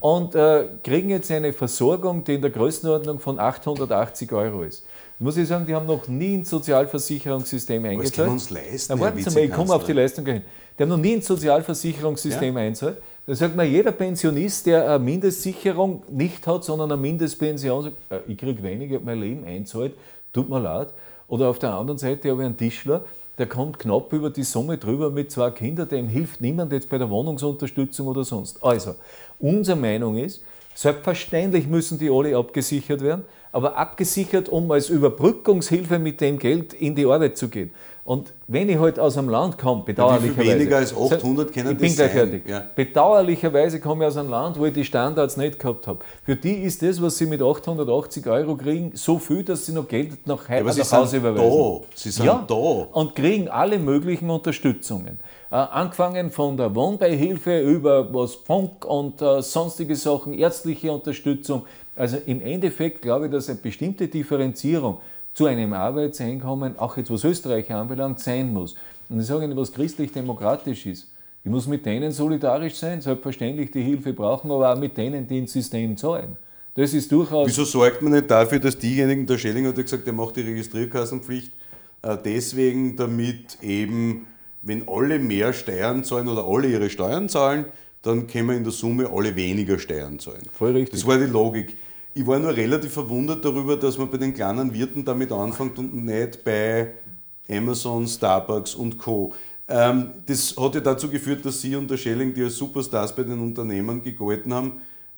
und äh, kriegen jetzt eine Versorgung, die in der Größenordnung von 880 Euro ist. Muss ich sagen, die haben noch nie ins Sozialversicherungssystem eingezahlt. Das uns leisten. Na, warten Sie mal, ich komme auf die Leistung gleich hin. Die haben noch nie ins Sozialversicherungssystem ja? eingezahlt. Da sagt man, jeder Pensionist, der eine Mindestsicherung nicht hat, sondern eine Mindestpension, äh, ich kriege weniger, mein Leben einzahlt, tut mir leid. Oder auf der anderen Seite habe ich einen Tischler, der kommt knapp über die Summe drüber mit zwei Kindern, dem hilft niemand jetzt bei der Wohnungsunterstützung oder sonst. Also, unsere Meinung ist, selbstverständlich müssen die alle abgesichert werden, aber abgesichert, um als Überbrückungshilfe mit dem Geld in die Arbeit zu gehen. Und wenn ich halt aus einem Land komme, bedauerlicherweise. Ja, weniger als 800 können ich bin gleich fertig. Ja. Bedauerlicherweise komme ich aus einem Land, wo ich die Standards nicht gehabt habe. Für die ist das, was sie mit 880 Euro kriegen, so viel, dass sie noch Geld nach, ja, nach Hause überweisen. Da. Sie sind ja, da. Und kriegen alle möglichen Unterstützungen. Äh, angefangen von der Wohnbeihilfe über was Funk und äh, sonstige Sachen, ärztliche Unterstützung. Also im Endeffekt glaube ich, dass eine bestimmte Differenzierung zu einem Arbeitseinkommen, auch jetzt was Österreich anbelangt, sein muss. Und ich sage Ihnen, was christlich-demokratisch ist. Ich muss mit denen solidarisch sein, selbstverständlich die Hilfe brauchen, aber auch mit denen, die ins System zahlen. Das ist durchaus. Wieso sorgt man nicht dafür, dass diejenigen, der Schelling hat ja gesagt, er macht die Registrierkassenpflicht, äh, deswegen, damit eben, wenn alle mehr Steuern zahlen oder alle ihre Steuern zahlen, dann können wir in der Summe alle weniger Steuern zahlen. Voll richtig. Das war die Logik. Ich war nur relativ verwundert darüber, dass man bei den kleinen Wirten damit anfängt und nicht bei Amazon, Starbucks und Co. Ähm, das hat ja dazu geführt, dass Sie und der Schelling, die als Superstars bei den Unternehmen gegolten haben,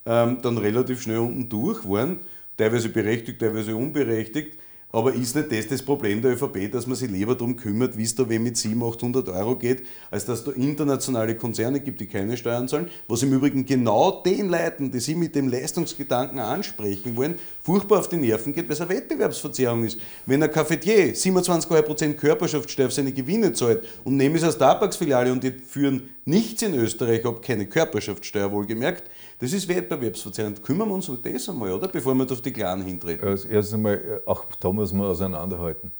ähm, dann relativ schnell unten durch waren, teilweise berechtigt, teilweise unberechtigt. Aber ist nicht das das Problem der ÖVP, dass man sich lieber darum kümmert, wie es da wem mit 700, 800 Euro geht, als dass da internationale Konzerne gibt, die keine Steuern zahlen, was im Übrigen genau den Leuten, die sie mit dem Leistungsgedanken ansprechen wollen, furchtbar auf die Nerven geht, weil es eine Wettbewerbsverzerrung ist. Wenn ein Cafetier 27,5% Körperschaftssteuer auf seine Gewinne zahlt und nehme es aus Tabaksfiliale und die führen nichts in Österreich ab, keine Körperschaftssteuer wohlgemerkt, das ist wettbewerbsverzerrend. Kümmern wir uns um das einmal, oder? Bevor wir auf die Kleinen hintreten. Also erst einmal, äh, auch da muss man auseinanderhalten.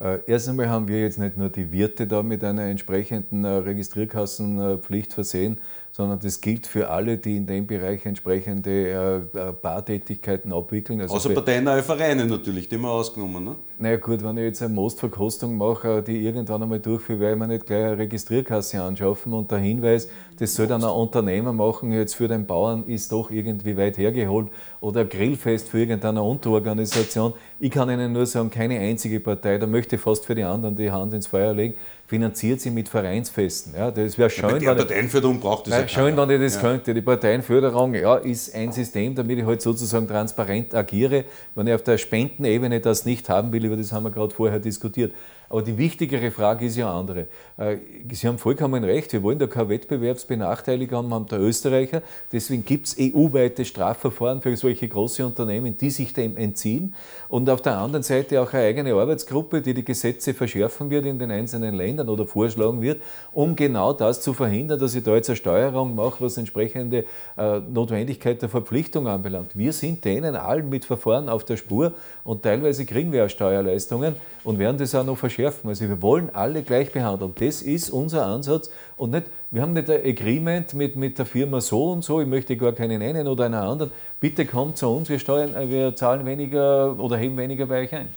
Äh, erst einmal haben wir jetzt nicht nur die Wirte da mit einer entsprechenden Registrierkassenpflicht versehen, sondern das gilt für alle, die in dem Bereich entsprechende Bartätigkeiten abwickeln. Also Außer parteineue Vereine natürlich, die haben wir ausgenommen. Ne? Naja gut, wenn ich jetzt eine Mostverkostung mache, die irgendwann einmal durchführe, werde ich mir nicht gleich eine Registrierkasse anschaffen und der Hinweis, das soll dann ein Unternehmer machen, jetzt für den Bauern ist doch irgendwie weit hergeholt oder ein Grillfest für irgendeine Unterorganisation. Ich kann Ihnen nur sagen, keine einzige Partei, da möchte ich fast für die anderen die Hand ins Feuer legen, finanziert sie mit Vereinsfesten. Ja, das wäre schön. Ja, die Parteienförderung braucht das ja Schön, wenn ich das ja. könnte. Die Parteienförderung ja, ist ein System, damit ich halt sozusagen transparent agiere. Wenn ich auf der Spendenebene das nicht haben will, über das haben wir gerade vorher diskutiert. Aber die wichtigere Frage ist ja andere. Äh, Sie haben vollkommen recht, wir wollen da keine Wettbewerbsbenachteiligung haben der Österreicher. Deswegen gibt es EU-weite Strafverfahren für solche große Unternehmen, die sich dem entziehen. Und auf der anderen Seite auch eine eigene Arbeitsgruppe, die die Gesetze verschärfen wird in den einzelnen Ländern oder vorschlagen wird, um genau das zu verhindern, dass ich da jetzt eine Steuerung mache, was entsprechende äh, Notwendigkeit der Verpflichtung anbelangt. Wir sind denen allen mit Verfahren auf der Spur und teilweise kriegen wir auch Steuerleistungen und werden das auch noch verschärfen. Also wir wollen alle gleich behandeln. Das ist unser Ansatz und nicht, wir haben nicht ein Agreement mit, mit der Firma so und so, ich möchte gar keinen nennen oder einer anderen. Bitte kommt zu uns, wir, steuern, äh, wir zahlen weniger oder heben weniger bei euch ein.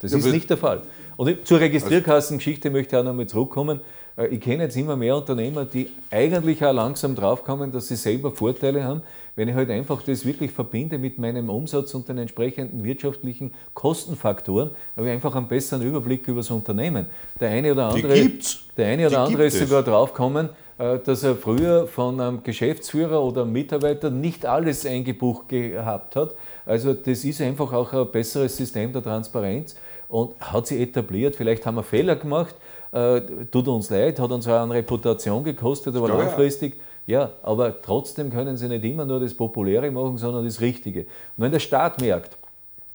Das ja, ist nicht der Fall. Und zur Registrierkassengeschichte möchte ich auch noch mal zurückkommen. Äh, ich kenne jetzt immer mehr Unternehmer, die eigentlich auch langsam draufkommen, dass sie selber Vorteile haben, wenn ich halt einfach das wirklich verbinde mit meinem Umsatz und den entsprechenden wirtschaftlichen Kostenfaktoren, habe ich einfach einen besseren Überblick über das Unternehmen. Der eine oder andere, der eine oder andere ist sogar draufgekommen, äh, dass er früher von einem Geschäftsführer oder einem Mitarbeiter nicht alles eingebucht gehabt hat. Also das ist einfach auch ein besseres System der Transparenz und hat sich etabliert. Vielleicht haben wir Fehler gemacht, äh, tut uns leid, hat uns auch eine Reputation gekostet, aber langfristig, ja, aber trotzdem können sie nicht immer nur das Populäre machen, sondern das Richtige. Und wenn der Staat merkt,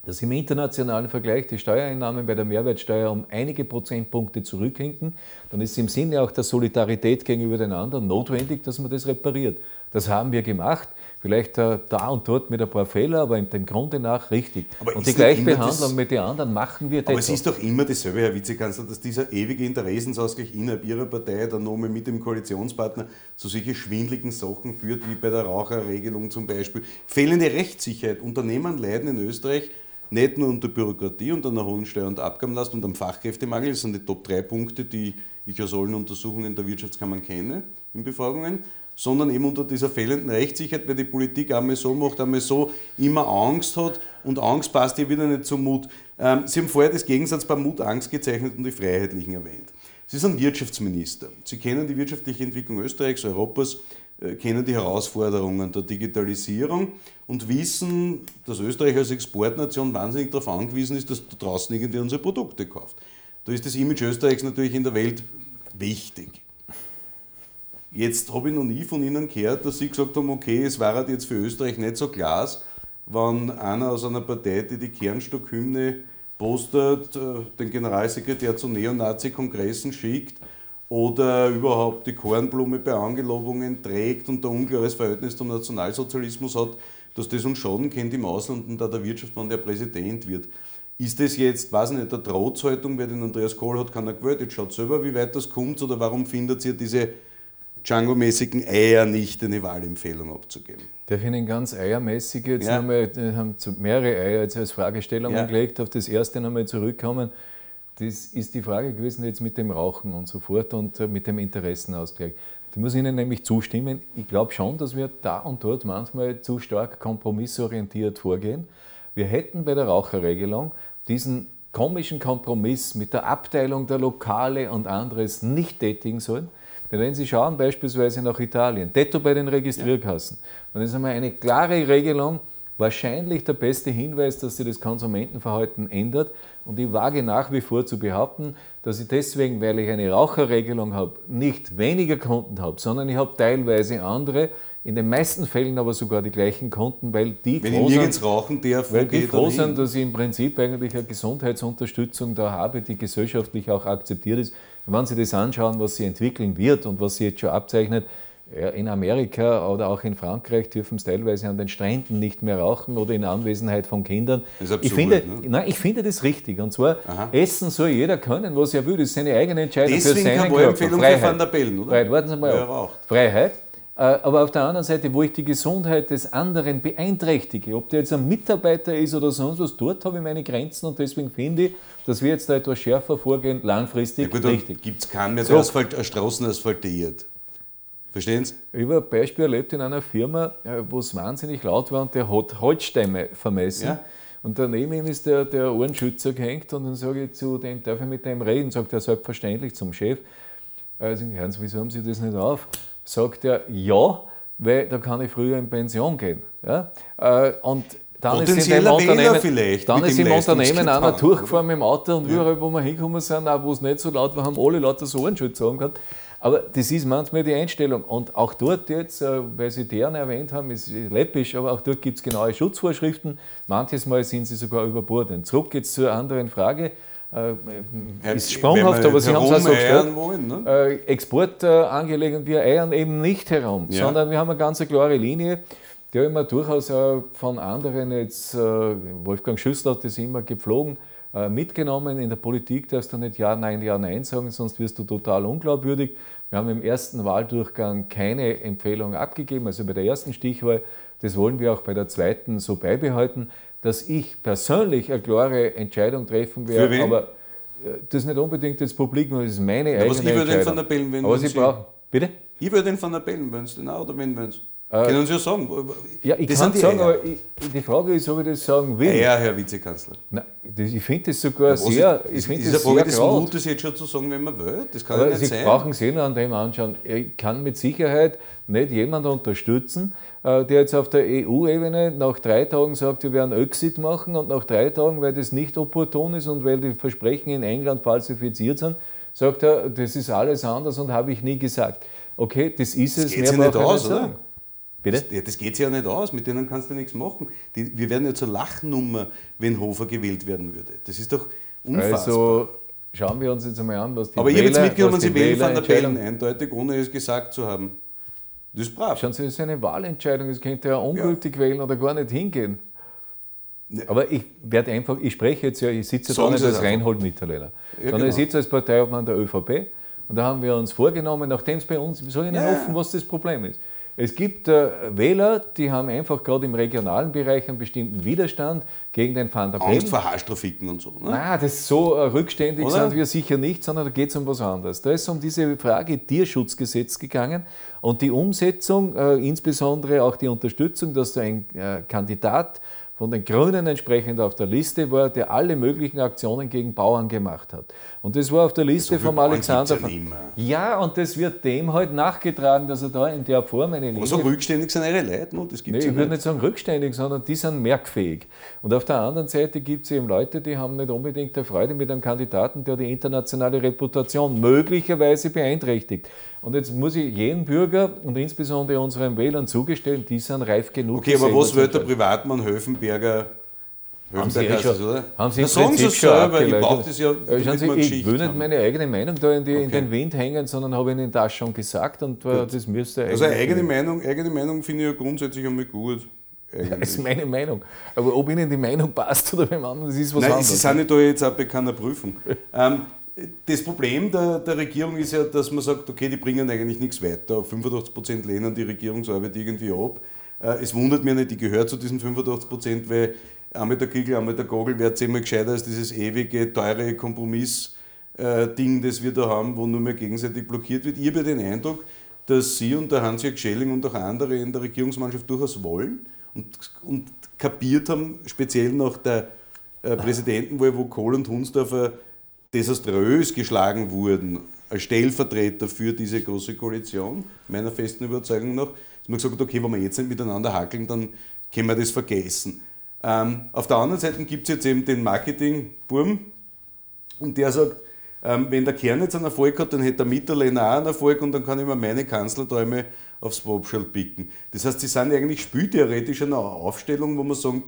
dass im internationalen Vergleich die Steuereinnahmen bei der Mehrwertsteuer um einige Prozentpunkte zurückhinken, dann ist es im Sinne auch der Solidarität gegenüber den anderen notwendig, dass man das repariert. Das haben wir gemacht. Vielleicht äh, da und dort mit ein paar Fehlern, aber dem Grunde nach richtig. Aber und die Gleichbehandlung mit den anderen machen wir Aber es ist doch immer dasselbe, Herr Vizekanzler, dass dieser ewige Interessensausgleich innerhalb Ihrer Partei dann nochmal mit dem Koalitionspartner zu solche schwindligen Sachen führt, wie bei der Raucherregelung zum Beispiel. Fehlende Rechtssicherheit. Unternehmen leiden in Österreich nicht nur unter Bürokratie und einer hohen Steuer- und Abgabenlast und am Fachkräftemangel, das sind die Top 3 Punkte, die ich aus allen Untersuchungen der Wirtschaftskammern kenne in Befragungen, sondern eben unter dieser fehlenden Rechtssicherheit, weil die Politik einmal so macht, einmal so, immer Angst hat und Angst passt ja wieder nicht zum Mut. Ähm, Sie haben vorher das Gegensatz beim Mut Angst gezeichnet und die Freiheitlichen erwähnt. Sie sind Wirtschaftsminister. Sie kennen die wirtschaftliche Entwicklung Österreichs, Europas, äh, kennen die Herausforderungen der Digitalisierung und wissen, dass Österreich als Exportnation wahnsinnig darauf angewiesen ist, dass da draußen irgendwie unsere Produkte kauft. Da ist das Image Österreichs natürlich in der Welt wichtig. Jetzt habe ich noch nie von Ihnen gehört, dass Sie gesagt haben, okay, es war halt jetzt für Österreich nicht so klar, wenn einer aus einer Partei, die die Kernstockhymne postet, äh, den Generalsekretär zu Neonazi-Kongressen schickt oder überhaupt die Kornblume bei Angelobungen trägt und ein unklares Verhältnis zum Nationalsozialismus hat, dass das uns schaden könnte im Ausland und da der Wirtschaft, wenn der Präsident wird. Ist das jetzt, weiß ich nicht, eine Trotzhaltung, weil den Andreas Kohl hat keiner gewählt, jetzt schaut selber, wie weit das kommt oder warum findet ihr diese Django-mäßigen Eier nicht, eine Wahlempfehlung abzugeben? Darf ich Ihnen ganz eiermäßig jetzt ja. nochmal, haben mehrere Eier jetzt als Fragestellung ja. gelegt, auf das erste nochmal zurückkommen. Das ist die Frage gewesen jetzt mit dem Rauchen und so fort und äh, mit dem Interessenausgleich. Da muss ich Ihnen nämlich zustimmen. Ich glaube schon, dass wir da und dort manchmal zu stark kompromissorientiert vorgehen. Wir hätten bei der Raucherregelung diesen komischen Kompromiss mit der Abteilung der Lokale und anderes nicht tätigen sollen. Denn wenn Sie schauen beispielsweise nach Italien, Detto bei den Registrierkassen, dann ist einmal eine klare Regelung, wahrscheinlich der beste Hinweis, dass sich das Konsumentenverhalten ändert. Und ich wage nach wie vor zu behaupten, dass ich deswegen, weil ich eine Raucherregelung habe, nicht weniger Kunden habe, sondern ich habe teilweise andere, in den meisten Fällen aber sogar die gleichen Kunden, weil die Wenn froh ich nirgends sind, rauchen darf, weil die froh sind, dass ich im Prinzip eigentlich eine Gesundheitsunterstützung da habe, die gesellschaftlich auch akzeptiert ist. Wenn Sie das anschauen, was sie entwickeln wird und was sie jetzt schon abzeichnet, in Amerika oder auch in Frankreich dürfen es teilweise an den Stränden nicht mehr rauchen oder in Anwesenheit von Kindern. Das ist absurd, ich, finde, ne? nein, ich finde das richtig. Und zwar, Aha. essen soll jeder können, was er will. Das ist seine eigene Entscheidung Deswegen für seinen Körper. Empfehlung Freiheit. für Van der Bellen, oder? Freiheit, warten Sie mal. Freiheit. Äh, aber auf der anderen Seite, wo ich die Gesundheit des anderen beeinträchtige, ob der jetzt ein Mitarbeiter ist oder sonst was, dort habe ich meine Grenzen und deswegen finde ich, dass wir jetzt da etwas schärfer vorgehen, langfristig ja gut, richtig. Gibt es keinen mehr, der Asphalt, Straßen asphaltiert. Verstehen Sie? Ich habe ein Beispiel erlebt in einer Firma, äh, wo es wahnsinnig laut war und der hat Holzstämme vermessen. Ja. Und daneben ihm ist der, der Ohrenschützer gehängt und dann sage ich zu dem, darf ich mit dem reden? Sagt er selbstverständlich zum Chef. Also, Herrn, wieso haben Sie das nicht auf? Sagt er, ja, weil da kann ich früher in Pension gehen. Ja? Äh, und dann ist in dem Unternehmen, dann ist im Unternehmen einer durchgefahren mit dem Auto und ja. überall, wo wir hingekommen sind, auch wo es nicht so laut war, haben alle lauter so Ohrenschützer gehabt. Aber das ist manchmal die Einstellung. Und auch dort jetzt, äh, weil Sie deren erwähnt haben, ist läppisch, aber auch dort gibt es genaue Schutzvorschriften. Manches Mal sind sie sogar überbordend. Zurück jetzt zur anderen Frage. Äh, ist sprunghaft, aber Sie haben es auch so gestellt. Wollen, ne? äh, Exportangelegenheiten, wir eiern eben nicht herum, ja. sondern wir haben eine ganz klare Linie, die immer durchaus von anderen, jetzt äh, Wolfgang Schüssler hat das immer gepflogen, äh, mitgenommen. In der Politik darfst du nicht Ja, Nein, Ja, Nein sagen, sonst wirst du total unglaubwürdig. Wir haben im ersten Wahldurchgang keine Empfehlung abgegeben, also bei der ersten Stichwahl. Das wollen wir auch bei der zweiten so beibehalten, dass ich persönlich eine klare Entscheidung treffen werde. Aber äh, das ist nicht unbedingt das Publikum, das ist meine ja, eigene was Entscheidung. Was ich würde den von der Bellen, wenn aber Sie brauchen. Bitte? Ich würde den von der Bellen, wenn es den auch oder wenn es. Äh, Können Sie ja sagen. Ja, ich das kann sagen, Eier. aber ich, die Frage ist, ob ich das sagen will. Ja, Herr Vizekanzler. Nein, das, ich finde das sogar ja, sehr. Ich ist, ist das Frage des Mutes jetzt schon zu sagen, wenn man will? Das kann aber ja nicht Sie sein. Sie brauchen sich nur an dem anschauen. Ich kann mit Sicherheit nicht jemanden unterstützen, der jetzt auf der EU-Ebene nach drei Tagen sagt, wir werden Exit machen und nach drei Tagen, weil das nicht opportun ist und weil die Versprechen in England falsifiziert sind, sagt er, das ist alles anders und habe ich nie gesagt. Okay, das ist es. Das geht mehr nicht aus, oder? Bitte? Das, ja, das geht ja nicht aus, mit denen kannst du nichts machen. Die, wir werden ja zur Lachnummer, wenn Hofer gewählt werden würde. Das ist doch unfassbar. Also schauen wir uns jetzt einmal an, was die Aber Wähler, ich habe jetzt mitgenommen, Sie wählen von der Bellen eindeutig, ohne es gesagt zu haben. Das ist brav. Schauen Sie, das ist eine Wahlentscheidung, es könnte ja ungültig ja. wählen oder gar nicht hingehen. Aber ich werde einfach, ich spreche jetzt ja, ich sitze da nicht als Reinhold Mitterlehner, ja, sondern genau. ich sitze als Parteiobmann der ÖVP und da haben wir uns vorgenommen, nachdem es bei uns, ich sage Ihnen ja. offen, was das Problem ist. Es gibt äh, Wähler, die haben einfach gerade im regionalen Bereich einen bestimmten Widerstand gegen den Van der Bellen. Angst vor Haarstrafiken und so. Ne? Nein, das ist so äh, rückständig Oder? sind wir sicher nicht, sondern da geht es um was anderes. Da ist um diese Frage Tierschutzgesetz gegangen und die Umsetzung, äh, insbesondere auch die Unterstützung, dass da ein äh, Kandidat von den Grünen entsprechend auf der Liste war, der alle möglichen Aktionen gegen Bauern gemacht hat. Und das war auf der Liste so vom Alexander. Ja, ja, und das wird dem halt nachgetragen, dass er da in der Form eine Linie. Also rückständig sind ihre Leute, das gibt's nee, ja Ich würde nicht sagen rückständig, sondern die sind merkfähig. Und auf der anderen Seite gibt es eben Leute, die haben nicht unbedingt eine Freude mit einem Kandidaten, der die internationale Reputation möglicherweise beeinträchtigt. Und jetzt muss ich jedem Bürger und insbesondere unseren Wählern zugestehen, die sind reif genug. Okay, aber was wird der Privatmann Höfenberger haben Sie, eh schon, oder? haben Sie im sagen Sie selber, ich brauche das ja äh, Schauen Sie, Ich will nicht meine eigene Meinung da in, die, okay. in, den Wind hängen, sondern habe Ihnen das schon gesagt und äh, das müsste Also eigene Meinung, eigene Meinung finde ich ja grundsätzlich einmal gut. Eigentlich. Das ist meine Meinung. Aber ob Ihnen die Meinung passt oder beim anderen, das ist was Nein, anderes. Sie sind ja da jetzt auch bei keiner Prüfung. ähm, das Problem der, der, Regierung ist ja, dass man sagt, okay, die bringen eigentlich nichts weiter. 85% lehnen die Regierungsarbeit irgendwie ab. Äh, es wundert mich nicht, die gehört zu diesen 85%, weil einmal der Kegel, einmal der Gogel wäre zehnmal gescheiter als dieses ewige, teure Kompromiss-Ding, das wir da haben, wo nur mehr gegenseitig blockiert wird. Ich habe den Eindruck, dass Sie und der Hans-Jörg Schelling und auch andere in der Regierungsmannschaft durchaus wollen und, und kapiert haben, speziell nach der äh, Präsidentenwahl, wo Kohl und Hunsdorfer desaströs geschlagen wurden, als Stellvertreter für diese große Koalition, meiner festen Überzeugung nach, dass man gesagt hat, okay, wenn wir jetzt nicht miteinander hackeln, dann können wir das vergessen. Ähm, auf der anderen Seite gibt es jetzt eben den Marketing-Burm und der sagt, ähm, wenn der Kern jetzt einen Erfolg hat, dann hätte der Mitterlehner auch einen Erfolg und dann kann ich mir meine Kanzlerträume aufs Swapschild picken. Das heißt, sie sind eigentlich spieltheoretisch in einer Aufstellung, wo man sagen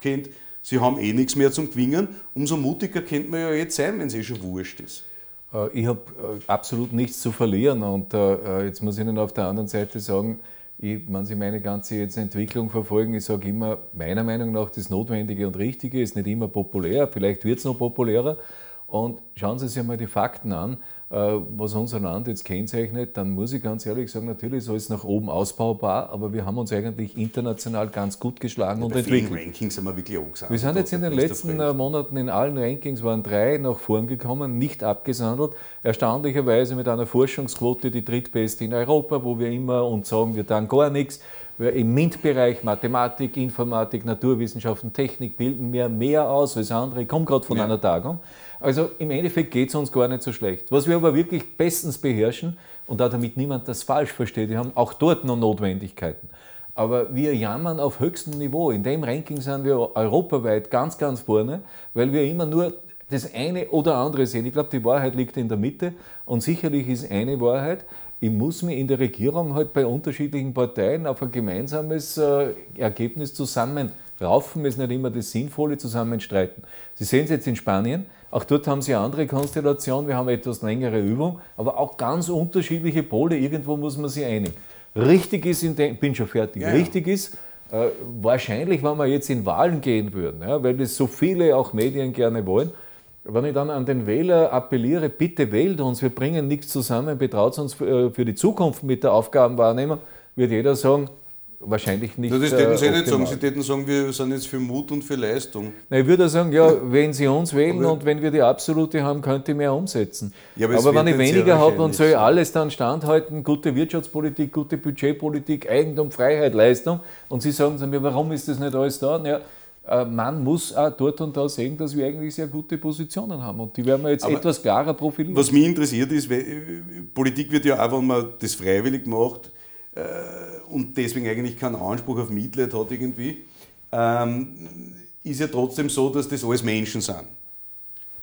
könnte, sie haben eh nichts mehr zum Gewinnen. Umso mutiger könnte man ja jetzt sein, wenn es eh schon wurscht ist. Äh, ich habe äh, absolut nichts zu verlieren und äh, jetzt muss ich Ihnen auf der anderen Seite sagen, ich, wenn Sie meine ganze jetzt Entwicklung verfolgen, ich sage immer, meiner Meinung nach, das Notwendige und Richtige ist nicht immer populär, vielleicht wird es noch populärer. Und schauen Sie sich einmal die Fakten an. Äh, was unser Land jetzt kennzeichnet, dann muss ich ganz ehrlich sagen, natürlich ist alles nach oben ausbaubar, aber wir haben uns eigentlich international ganz gut geschlagen ja, und entwickelt. Rankings haben wir wirklich angesagt. Wir sind jetzt in den letzten äh, Monaten in allen Rankings, waren drei nach vorn gekommen, nicht abgesandelt. Erstaunlicherweise mit einer Forschungsquote die drittbeste in Europa, wo wir immer uns sagen, wir tun gar nichts. Im MINT-Bereich Mathematik, Informatik, Naturwissenschaften, Technik bilden wir mehr aus als andere. Ich komme gerade von ja. einer Tagung. Also im Endeffekt geht es uns gar nicht so schlecht. Was wir aber wirklich bestens beherrschen, und da damit niemand das falsch versteht, wir haben auch dort noch Notwendigkeiten. Aber wir jammern auf höchstem Niveau. In dem Ranking sind wir europaweit ganz, ganz vorne, weil wir immer nur das eine oder andere sehen. Ich glaube, die Wahrheit liegt in der Mitte und sicherlich ist eine Wahrheit, ich muss mich in der Regierung halt bei unterschiedlichen Parteien auf ein gemeinsames äh, Ergebnis zusammenraufen, ist nicht immer das Sinnvolle, zusammenstreiten. Sie sehen es jetzt in Spanien, auch dort haben sie eine andere Konstellation, wir haben etwas längere Übung, aber auch ganz unterschiedliche Pole, irgendwo muss man sich einigen. Richtig ist, in dem, bin schon fertig, ja, richtig ist, äh, wahrscheinlich, wenn wir jetzt in Wahlen gehen würden, ja, weil das so viele auch Medien gerne wollen, wenn ich dann an den Wähler appelliere, bitte wählt uns, wir bringen nichts zusammen, betraut uns für äh, die Zukunft mit der Aufgabenwahrnehmung, wird jeder sagen, wahrscheinlich nicht. Das täten Sie nicht sagen, Sie täten sagen, wir sind jetzt für Mut und für Leistung. Na, ich würde sagen, ja, wenn Sie uns wählen und wenn wir die absolute haben, könnte ich mehr umsetzen. Ja, aber, aber wenn ich weniger habe und soll alles dann standhalten, gute Wirtschaftspolitik, gute Budgetpolitik, Eigentum, Freiheit, Leistung, und Sie sagen zu mir, warum ist das nicht alles da? Ja, äh, man muss auch dort und da sehen, dass wir eigentlich sehr gute Positionen haben. Und die werden wir jetzt Aber etwas klarer profilieren. Was mich interessiert ist, äh, Politik wird ja auch, wenn man das freiwillig macht äh, und deswegen eigentlich keinen Anspruch auf Mitleid hat irgendwie, ähm, ist ja trotzdem so, dass das alles Menschen sind.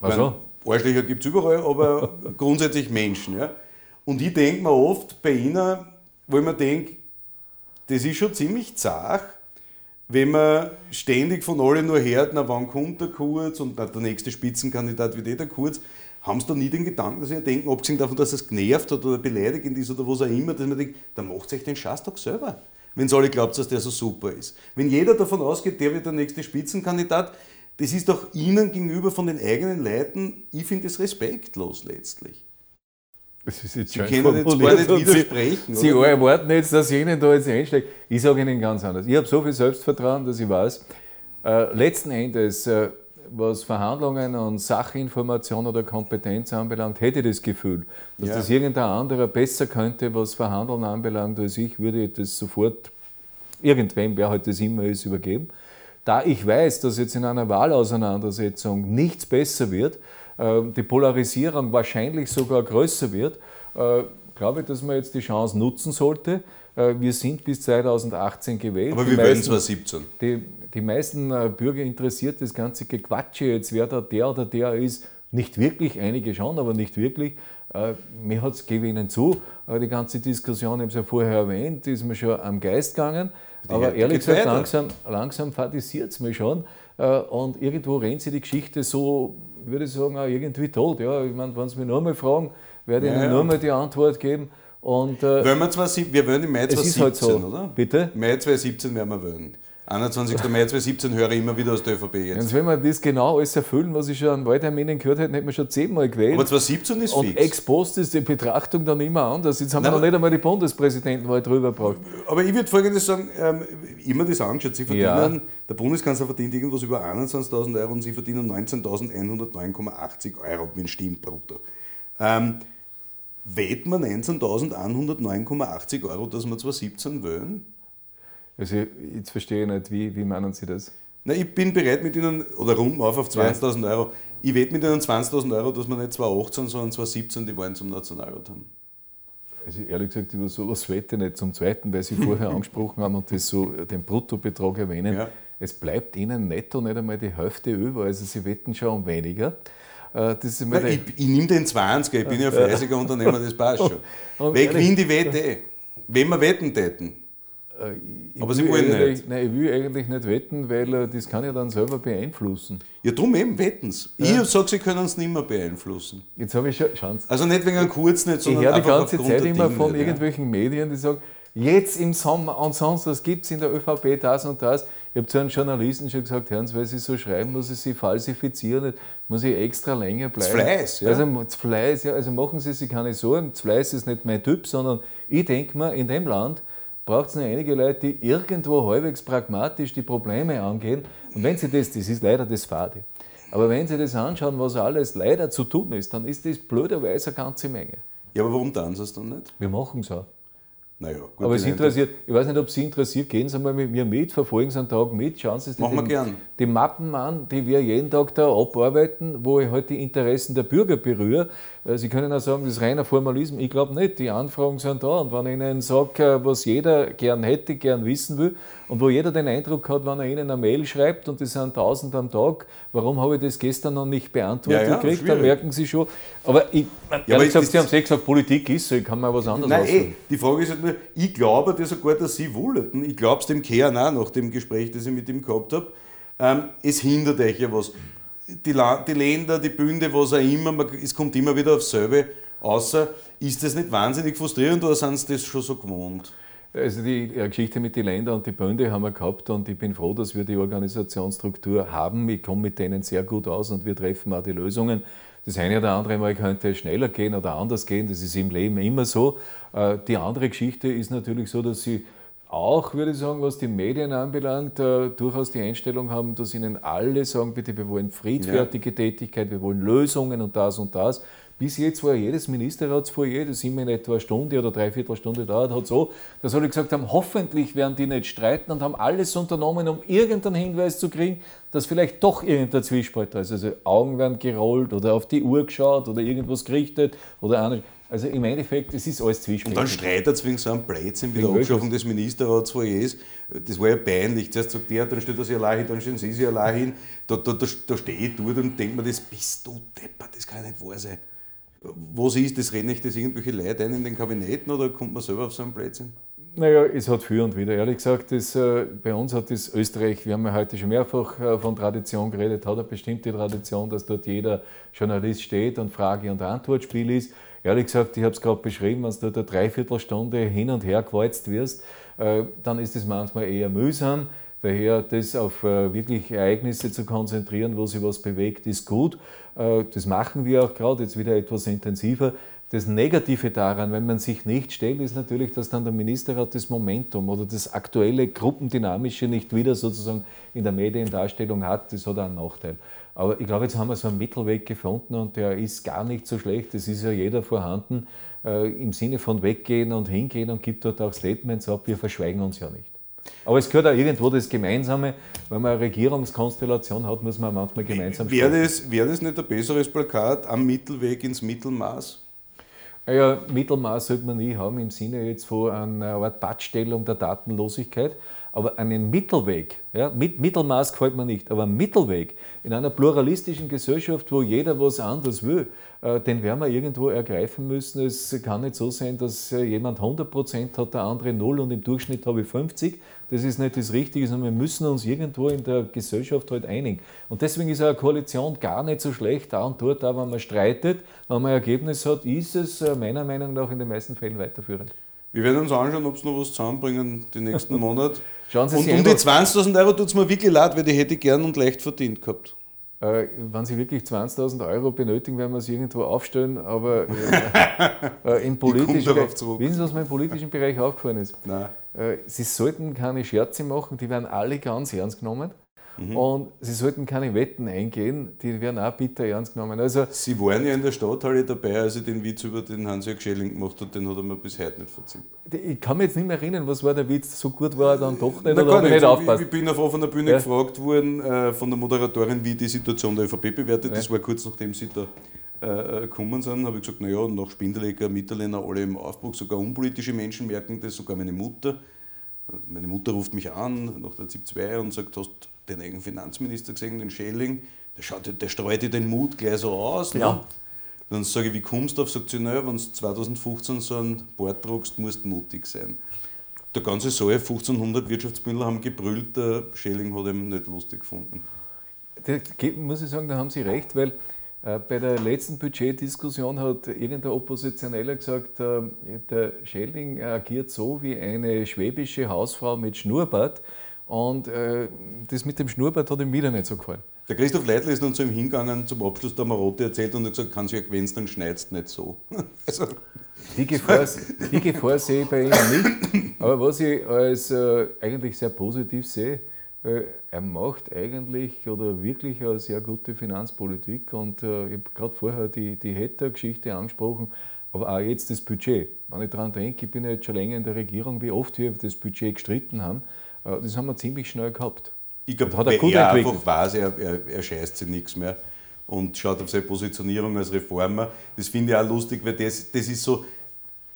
Also? Arschlöcher gibt es überall, aber grundsätzlich Menschen. Ja? Und ich denke mir oft bei Ihnen, wo ich mir denke, das ist schon ziemlich zart, wenn man ständig von allen nur hört, na wann kommt der Kurz und na, der nächste Spitzenkandidat wird eh der Kurz, haben sie da nie den Gedanken, dass sie denken, abgesehen davon, dass es genervt hat oder beleidigend ist oder was auch immer, dass man denkt, dann macht sich den Scheiß doch selber. Wenn es alle glaubt, dass der so super ist. Wenn jeder davon ausgeht, der wird der nächste Spitzenkandidat, das ist doch ihnen gegenüber von den eigenen Leuten, ich finde es respektlos letztlich. Das ist jetzt Sie können jetzt gar nicht widersprechen. Sie, Sie erwarten jetzt, dass Ihnen da jetzt einsteige. Ich sage Ihnen ganz anders. Ich habe so viel Selbstvertrauen, dass ich weiß, äh, letzten Endes, äh, was Verhandlungen und Sachinformation oder Kompetenz anbelangt, hätte ich das Gefühl, dass ja. das irgendein anderer besser könnte, was Verhandeln anbelangt, als ich, würde ich das sofort irgendwem, wer halt das immer ist, übergeben. Da ich weiß, dass jetzt in einer Wahlauseinandersetzung nichts besser wird, äh, die Polarisierung wahrscheinlich sogar größer wird, äh, glaube ich, dass man jetzt die Chance nutzen sollte. Äh, wir sind bis 2018 gewählt. Aber wir werden zwar 17. Die, die meisten Bürger interessiert das ganze Gequatsche jetzt, wer da der oder der ist. Nicht wirklich, einige schon, aber nicht wirklich. Mir hat es, gebe ich Ihnen zu, die ganze Diskussion, ich habe es ja vorher erwähnt, ist mir schon am Geist gegangen. Die aber ehrlich gesagt, langsam, langsam fadisiert es mir schon. Und irgendwo rennt sich die Geschichte so würde ich sagen, auch irgendwie tot. Ja, ich meine, wenn Sie mich nochmal fragen, werde ich ja, Ihnen nur mal die Antwort geben. Und, äh, wir, zwar, wir wollen im Mai 2017, halt so. oder? Bitte? Mai 2017 werden wir wollen. 21. Mai 2017 höre ich immer wieder aus der ÖVP jetzt. Und wenn wir das genau alles erfüllen, was ich schon an Wahlterminen gehört hätte, hätten wir schon zehnmal gewählt. Aber 2017 ist und fix. Und ex post ist die Betrachtung dann immer anders. Jetzt haben Nein, wir noch nicht einmal die Bundespräsidentenwahl drüber gebracht. Aber ich würde Folgendes sagen, ähm, immer das angeschaut. Sie verdienen, ja. der Bundeskanzler verdient irgendwas über 21.000 Euro und Sie verdienen 19.109,80 Euro mit dem Stimmbrutto. Ähm, Weht man 19.109,80 Euro, dass wir 2017 wählen? Also jetzt verstehe ich nicht, wie, wie meinen Sie das? Na, ich bin bereit mit Ihnen, oder rund auf auf 20.000 ja. Euro, ich wette mit Ihnen 20.000 Euro, dass wir nicht 2018, sondern 2017 die Wahlen zum Nationalrat haben. Also ehrlich gesagt, über sowas wette ich nicht. Zum Zweiten, weil Sie vorher angesprochen haben und das so den Bruttobetrag erwähnen. Ja. Es bleibt Ihnen netto nicht einmal die Hälfte über. Also Sie wetten schon um weniger. Äh, Nein, ich, ich nehme den 20er, ich bin ja fleißiger Unternehmer, das passt schon. Wer gewinnt die Wette? Wenn wir wetten täten? Äh, Aber Sie wollen nicht. Nein, ich will eigentlich nicht wetten, weil äh, das kann ja dann selber beeinflussen. Ja, darum eben wetten Sie. Ja. Ich sage, Sie können es nicht mehr beeinflussen. Jetzt habe ich schon Chance. Also nicht wegen einem Kurz nicht, sondern Ich höre die ganze Zeit immer von irgendwelchen Medien, die sagen, jetzt im Sommer und sonst was gibt es in der ÖVP das und das. Ich habe zu einem Journalisten schon gesagt, hören Sie, weil Sie so schreiben, muss ich Sie falsifizieren, muss ich extra länger bleiben. Das Fleiß, ja. Also, das Fleiß, ja. Also machen Sie sich keine Sorgen, das Fleiß ist nicht mein Typ, sondern ich denke mir, in dem Land braucht es noch einige Leute, die irgendwo halbwegs pragmatisch die Probleme angehen. Und wenn Sie das, das ist leider das Fade, aber wenn Sie das anschauen, was alles leider zu tun ist, dann ist das blöderweise eine ganze Menge. Ja, aber warum tun Sie es dann nicht? Wir machen es auch. Naja, gut, Aber es interessiert, ich weiß nicht, ob Sie interessiert, gehen Sie mal mit mir mit, verfolgen Sie einen Tag mit, schauen Sie sich die, gern. die Mappen an, die wir jeden Tag da abarbeiten, wo ich halt die Interessen der Bürger berühre. Äh, Sie können auch sagen, das ist reiner Formalismus. Ich glaube nicht, die Anfragen sind da. Und wenn ich Ihnen sage, was jeder gern hätte, gern wissen will, und wo jeder den Eindruck hat, wenn er Ihnen eine Mail schreibt, und das sind tausend am Tag, warum habe ich das gestern noch nicht beantwortet ja, ja, gekriegt, dann merken Sie schon. Aber ich, ja, aber gesagt, Sie haben selbst gesagt, Politik ist so, ich kann mal was anderes Nein, ey, die Frage ist halt nur, ich glaube dir sogar, dass Sie wollten. Ich glaube es dem Kern auch nach dem Gespräch, das ich mit ihm gehabt habe. Ähm, es hindert euch ja was. Die, die, Länder, die Bünde, was auch immer, man, es kommt immer wieder aufs selbe. Außer, ist das nicht wahnsinnig frustrierend oder sind Sie das schon so gewohnt? Also die Geschichte mit den Ländern und die Bünde haben wir gehabt und ich bin froh, dass wir die Organisationsstruktur haben. Ich komme mit denen sehr gut aus und wir treffen auch die Lösungen. Das eine oder andere Mal könnte schneller gehen oder anders gehen, das ist im Leben immer so. Äh, die andere Geschichte ist natürlich so, dass sie auch, würde ich sagen, was die Medien anbelangt, äh, durchaus die Einstellung haben, dass ihnen alle sagen, bitte, wir wollen friedfertige ja. Tätigkeit, wir wollen Lösungen und das und das. Bis jetzt war jedes Ministerratsfoyer, das immer in etwa eine Stunde oder dreiviertel Stunde dauert hat, so, dass alle gesagt haben, hoffentlich werden die nicht streiten und haben alles unternommen, um irgendeinen Hinweis zu kriegen, dass vielleicht doch irgendein Zwiespalt da ist. Also Augen werden gerollt oder auf die Uhr geschaut oder irgendwas gerichtet oder anders. Also im Endeffekt, es ist alles Zwiespalt. Und dann streitet es wegen so einem Blödsinn wie der Abschaffung des Ministerratsfoyers. Das war ja peinlich. Zuerst sagt der, dann steht er sich allein hin, dann stehen sie sich allein hin. Da, da, da, da stehe ich dort und denke mir, das bist du deppert, das kann ja nicht wahr sein. Was ist das? Renne ich das irgendwelche Leute ein in den Kabinetten oder kommt man selber auf so einen Blödsinn? Naja, es hat für und wieder. Ehrlich gesagt, das, äh, bei uns hat das Österreich, wir haben ja heute schon mehrfach äh, von Tradition geredet, hat eine bestimmte Tradition, dass dort jeder Journalist steht und Frage- und Antwortspiel ist. Ehrlich gesagt, ich habe es gerade beschrieben, wenn du eine Dreiviertelstunde hin und her gewalzt wirst, äh, dann ist es manchmal eher mühsam. Daher das auf äh, wirklich Ereignisse zu konzentrieren, wo sich was bewegt, ist gut. Äh, das machen wir auch gerade, jetzt wieder etwas intensiver. Das Negative daran, wenn man sich nicht stellt, ist natürlich, dass dann der Ministerrat das Momentum oder das aktuelle Gruppendynamische nicht wieder sozusagen in der Mediendarstellung hat. Das hat einen Nachteil. Aber ich glaube, jetzt haben wir so einen Mittelweg gefunden und der ist gar nicht so schlecht. Es ist ja jeder vorhanden äh, im Sinne von weggehen und hingehen und gibt dort auch Statements ab. Wir verschweigen uns ja nicht. Aber es gehört auch irgendwo das Gemeinsame. Wenn man eine Regierungskonstellation hat, muss man manchmal gemeinsam Wäre das, wär das nicht ein besseres Plakat am Mittelweg ins Mittelmaß? Ja, Mittelmaß sollte man nie haben im Sinne jetzt von einer Art Badstellung der Datenlosigkeit. Aber einen Mittelweg, ja, Mittelmaß gefällt mir nicht, aber ein Mittelweg in einer pluralistischen Gesellschaft, wo jeder was anderes will, äh, den werden wir irgendwo ergreifen müssen. Es kann nicht so sein, dass äh, jemand 100% hat, der andere 0 und im Durchschnitt habe ich 50. Das ist nicht das Richtige, sondern wir müssen uns irgendwo in der Gesellschaft halt einigen. Und deswegen ist eine Koalition gar nicht so schlecht, da und dort, auch wenn man streitet, wenn man ein Ergebnis hat, ist es äh, meiner Meinung nach in den meisten Fällen weiterführend. Wir werden uns anschauen, ob es noch was zusammenbringen den nächsten Monat. Schauen Sie und um die 20.000 Euro tut es mir wirklich leid, weil die hätte ich gern und leicht verdient gehabt. Äh, wenn Sie wirklich 20.000 Euro benötigen, werden wir es irgendwo aufstellen, aber äh, äh im politischen Bereich, wissen Sie, was mir im politischen Bereich aufgefallen ist? Nein. Äh, Sie sollten keine Scherze machen, die werden alle ganz ernst genommen. Mhm. Und sie sollten keine Wetten eingehen, die werden auch bitter ernst genommen. Also, sie waren ja in der Stadthalle dabei, als er den Witz über den Hans-Jörg Schelling gemacht hat, den hat er mir bis heute nicht verziehen. Ich kann mich jetzt nicht mehr erinnern, was war der Witz, so gut war er dann doch nicht, Na, oder nicht. nicht aufpasst. Ich bin auf offener Bühne ja. gefragt worden äh, von der Moderatorin, wie die Situation der ÖVP bewertet. Ja. Das war kurz nachdem sie da äh, gekommen sind, habe ich gesagt, naja, nach Spindelecker, Mitterlehner, alle im Aufbruch, sogar unpolitische Menschen merken das, sogar meine Mutter. Meine Mutter ruft mich an nach der ZIP 2 und sagt, hast den eigenen Finanzminister gesehen, den Schelling? Der, schaut, der streut dir den Mut gleich so aus. Ne? Ja. Dann sage ich, wie kommst du auf? Sagt sie, naja, wenn du 2015 so einen Bord druckst, musst du mutig sein. Der ganze Saal, 1500 Wirtschaftsbündler haben gebrüllt, der Schelling hat ihn nicht lustig gefunden. Da muss ich sagen, da haben Sie recht, weil äh, bei der letzten Budgetdiskussion hat irgendein Oppositioneller gesagt, äh, der Schelling agiert so wie eine schwäbische Hausfrau mit Schnurrbart. Und äh, das mit dem Schnurrbart hat ihm wieder nicht so gefallen. Der Christoph Leitl ist dann zu ihm hingegangen, zum Abschluss der Marotte erzählt und hat gesagt, kann sich ja gewinnt, dann schneidest nicht so. also. die, Gefahr, die Gefahr sehe ich bei ihm nicht. Aber was ich als äh, eigentlich sehr positiv sehe, äh, er macht eigentlich oder wirklich eine sehr gute Finanzpolitik und äh, ich habe gerade vorher die, die Hatter-Geschichte angesprochen, aber auch jetzt das Budget. Wenn ich daran denke, ich bin ja jetzt schon länger in der Regierung, wie oft wir über das Budget gestritten haben, das haben wir ziemlich schnell gehabt. Ich glaube, er, er einfach weiß, er, er, er scheißt sich nichts mehr und schaut auf seine Positionierung als Reformer. Das finde ich auch lustig, weil das, das ist so,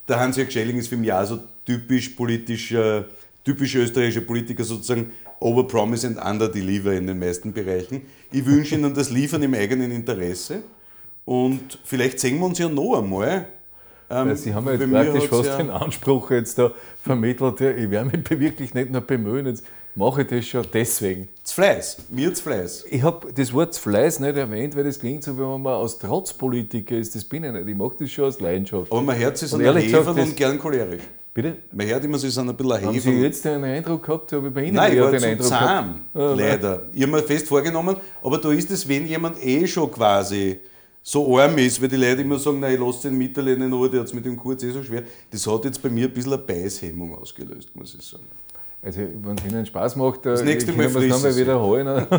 der Hans-Jörg Schelling ist für mich auch so typisch politischer, typisch österreichischer Politiker sozusagen, overpromise and underdeliver in den meisten Bereichen. Ich wünsche Ihnen das Liefern im eigenen Interesse und vielleicht sehen wir uns ja noch einmal. Ähm, Sie haben ja jetzt praktisch fast ja den Anspruch jetzt da vermittelt, ich werde mich wirklich nicht nur bemühen, jetzt mache ich das schon deswegen. Das Fleiß, mir das Fleiß. Ich habe das Wort Fleiß nicht erwähnt, weil das klingt so, wenn man aus Trotzpolitiker ist, das bin ich nicht. Ich mache das schon aus Leidenschaft. Aber mein Herz ist ein und gern cholerisch. Bitte? Man hört immer, sie sind ein bisschen erheben. Haben Sie jetzt den Eindruck gehabt, habe ich bei Ihnen Nein, ich war den Eindruck zahm, gehabt? leider. Ich habe mir fest vorgenommen, aber da ist es, wenn jemand eh schon quasi so arm ist, weil die Leute immer sagen, nein, ich lasse den Mitterlehner in Ruhe, der hat es mit dem Kurz eh so schwer. Das hat jetzt bei mir ein bisschen eine Beißhemmung ausgelöst, muss ich sagen. Also, wenn es Ihnen Spaß macht, das nächste Mal können wir es nochmal wiederholen.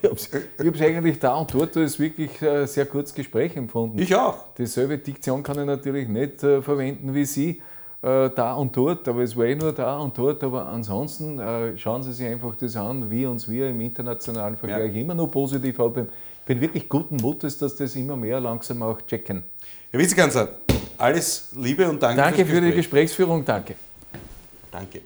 ich habe es eigentlich da und dort als wirklich sehr kurzes Gespräch empfunden. Ich auch. Dieselbe Diktion kann ich natürlich nicht äh, verwenden wie Sie äh, da und dort, aber es war eh nur da und dort. Aber ansonsten äh, schauen Sie sich einfach das an, wie uns wir im internationalen Vergleich ja. immer noch positiv haben. Bin wirklich guten Mutes, dass das immer mehr langsam auch checken. Herr Vizekanzler, alles Liebe und danke. Danke für die Gesprächsführung, danke. Danke.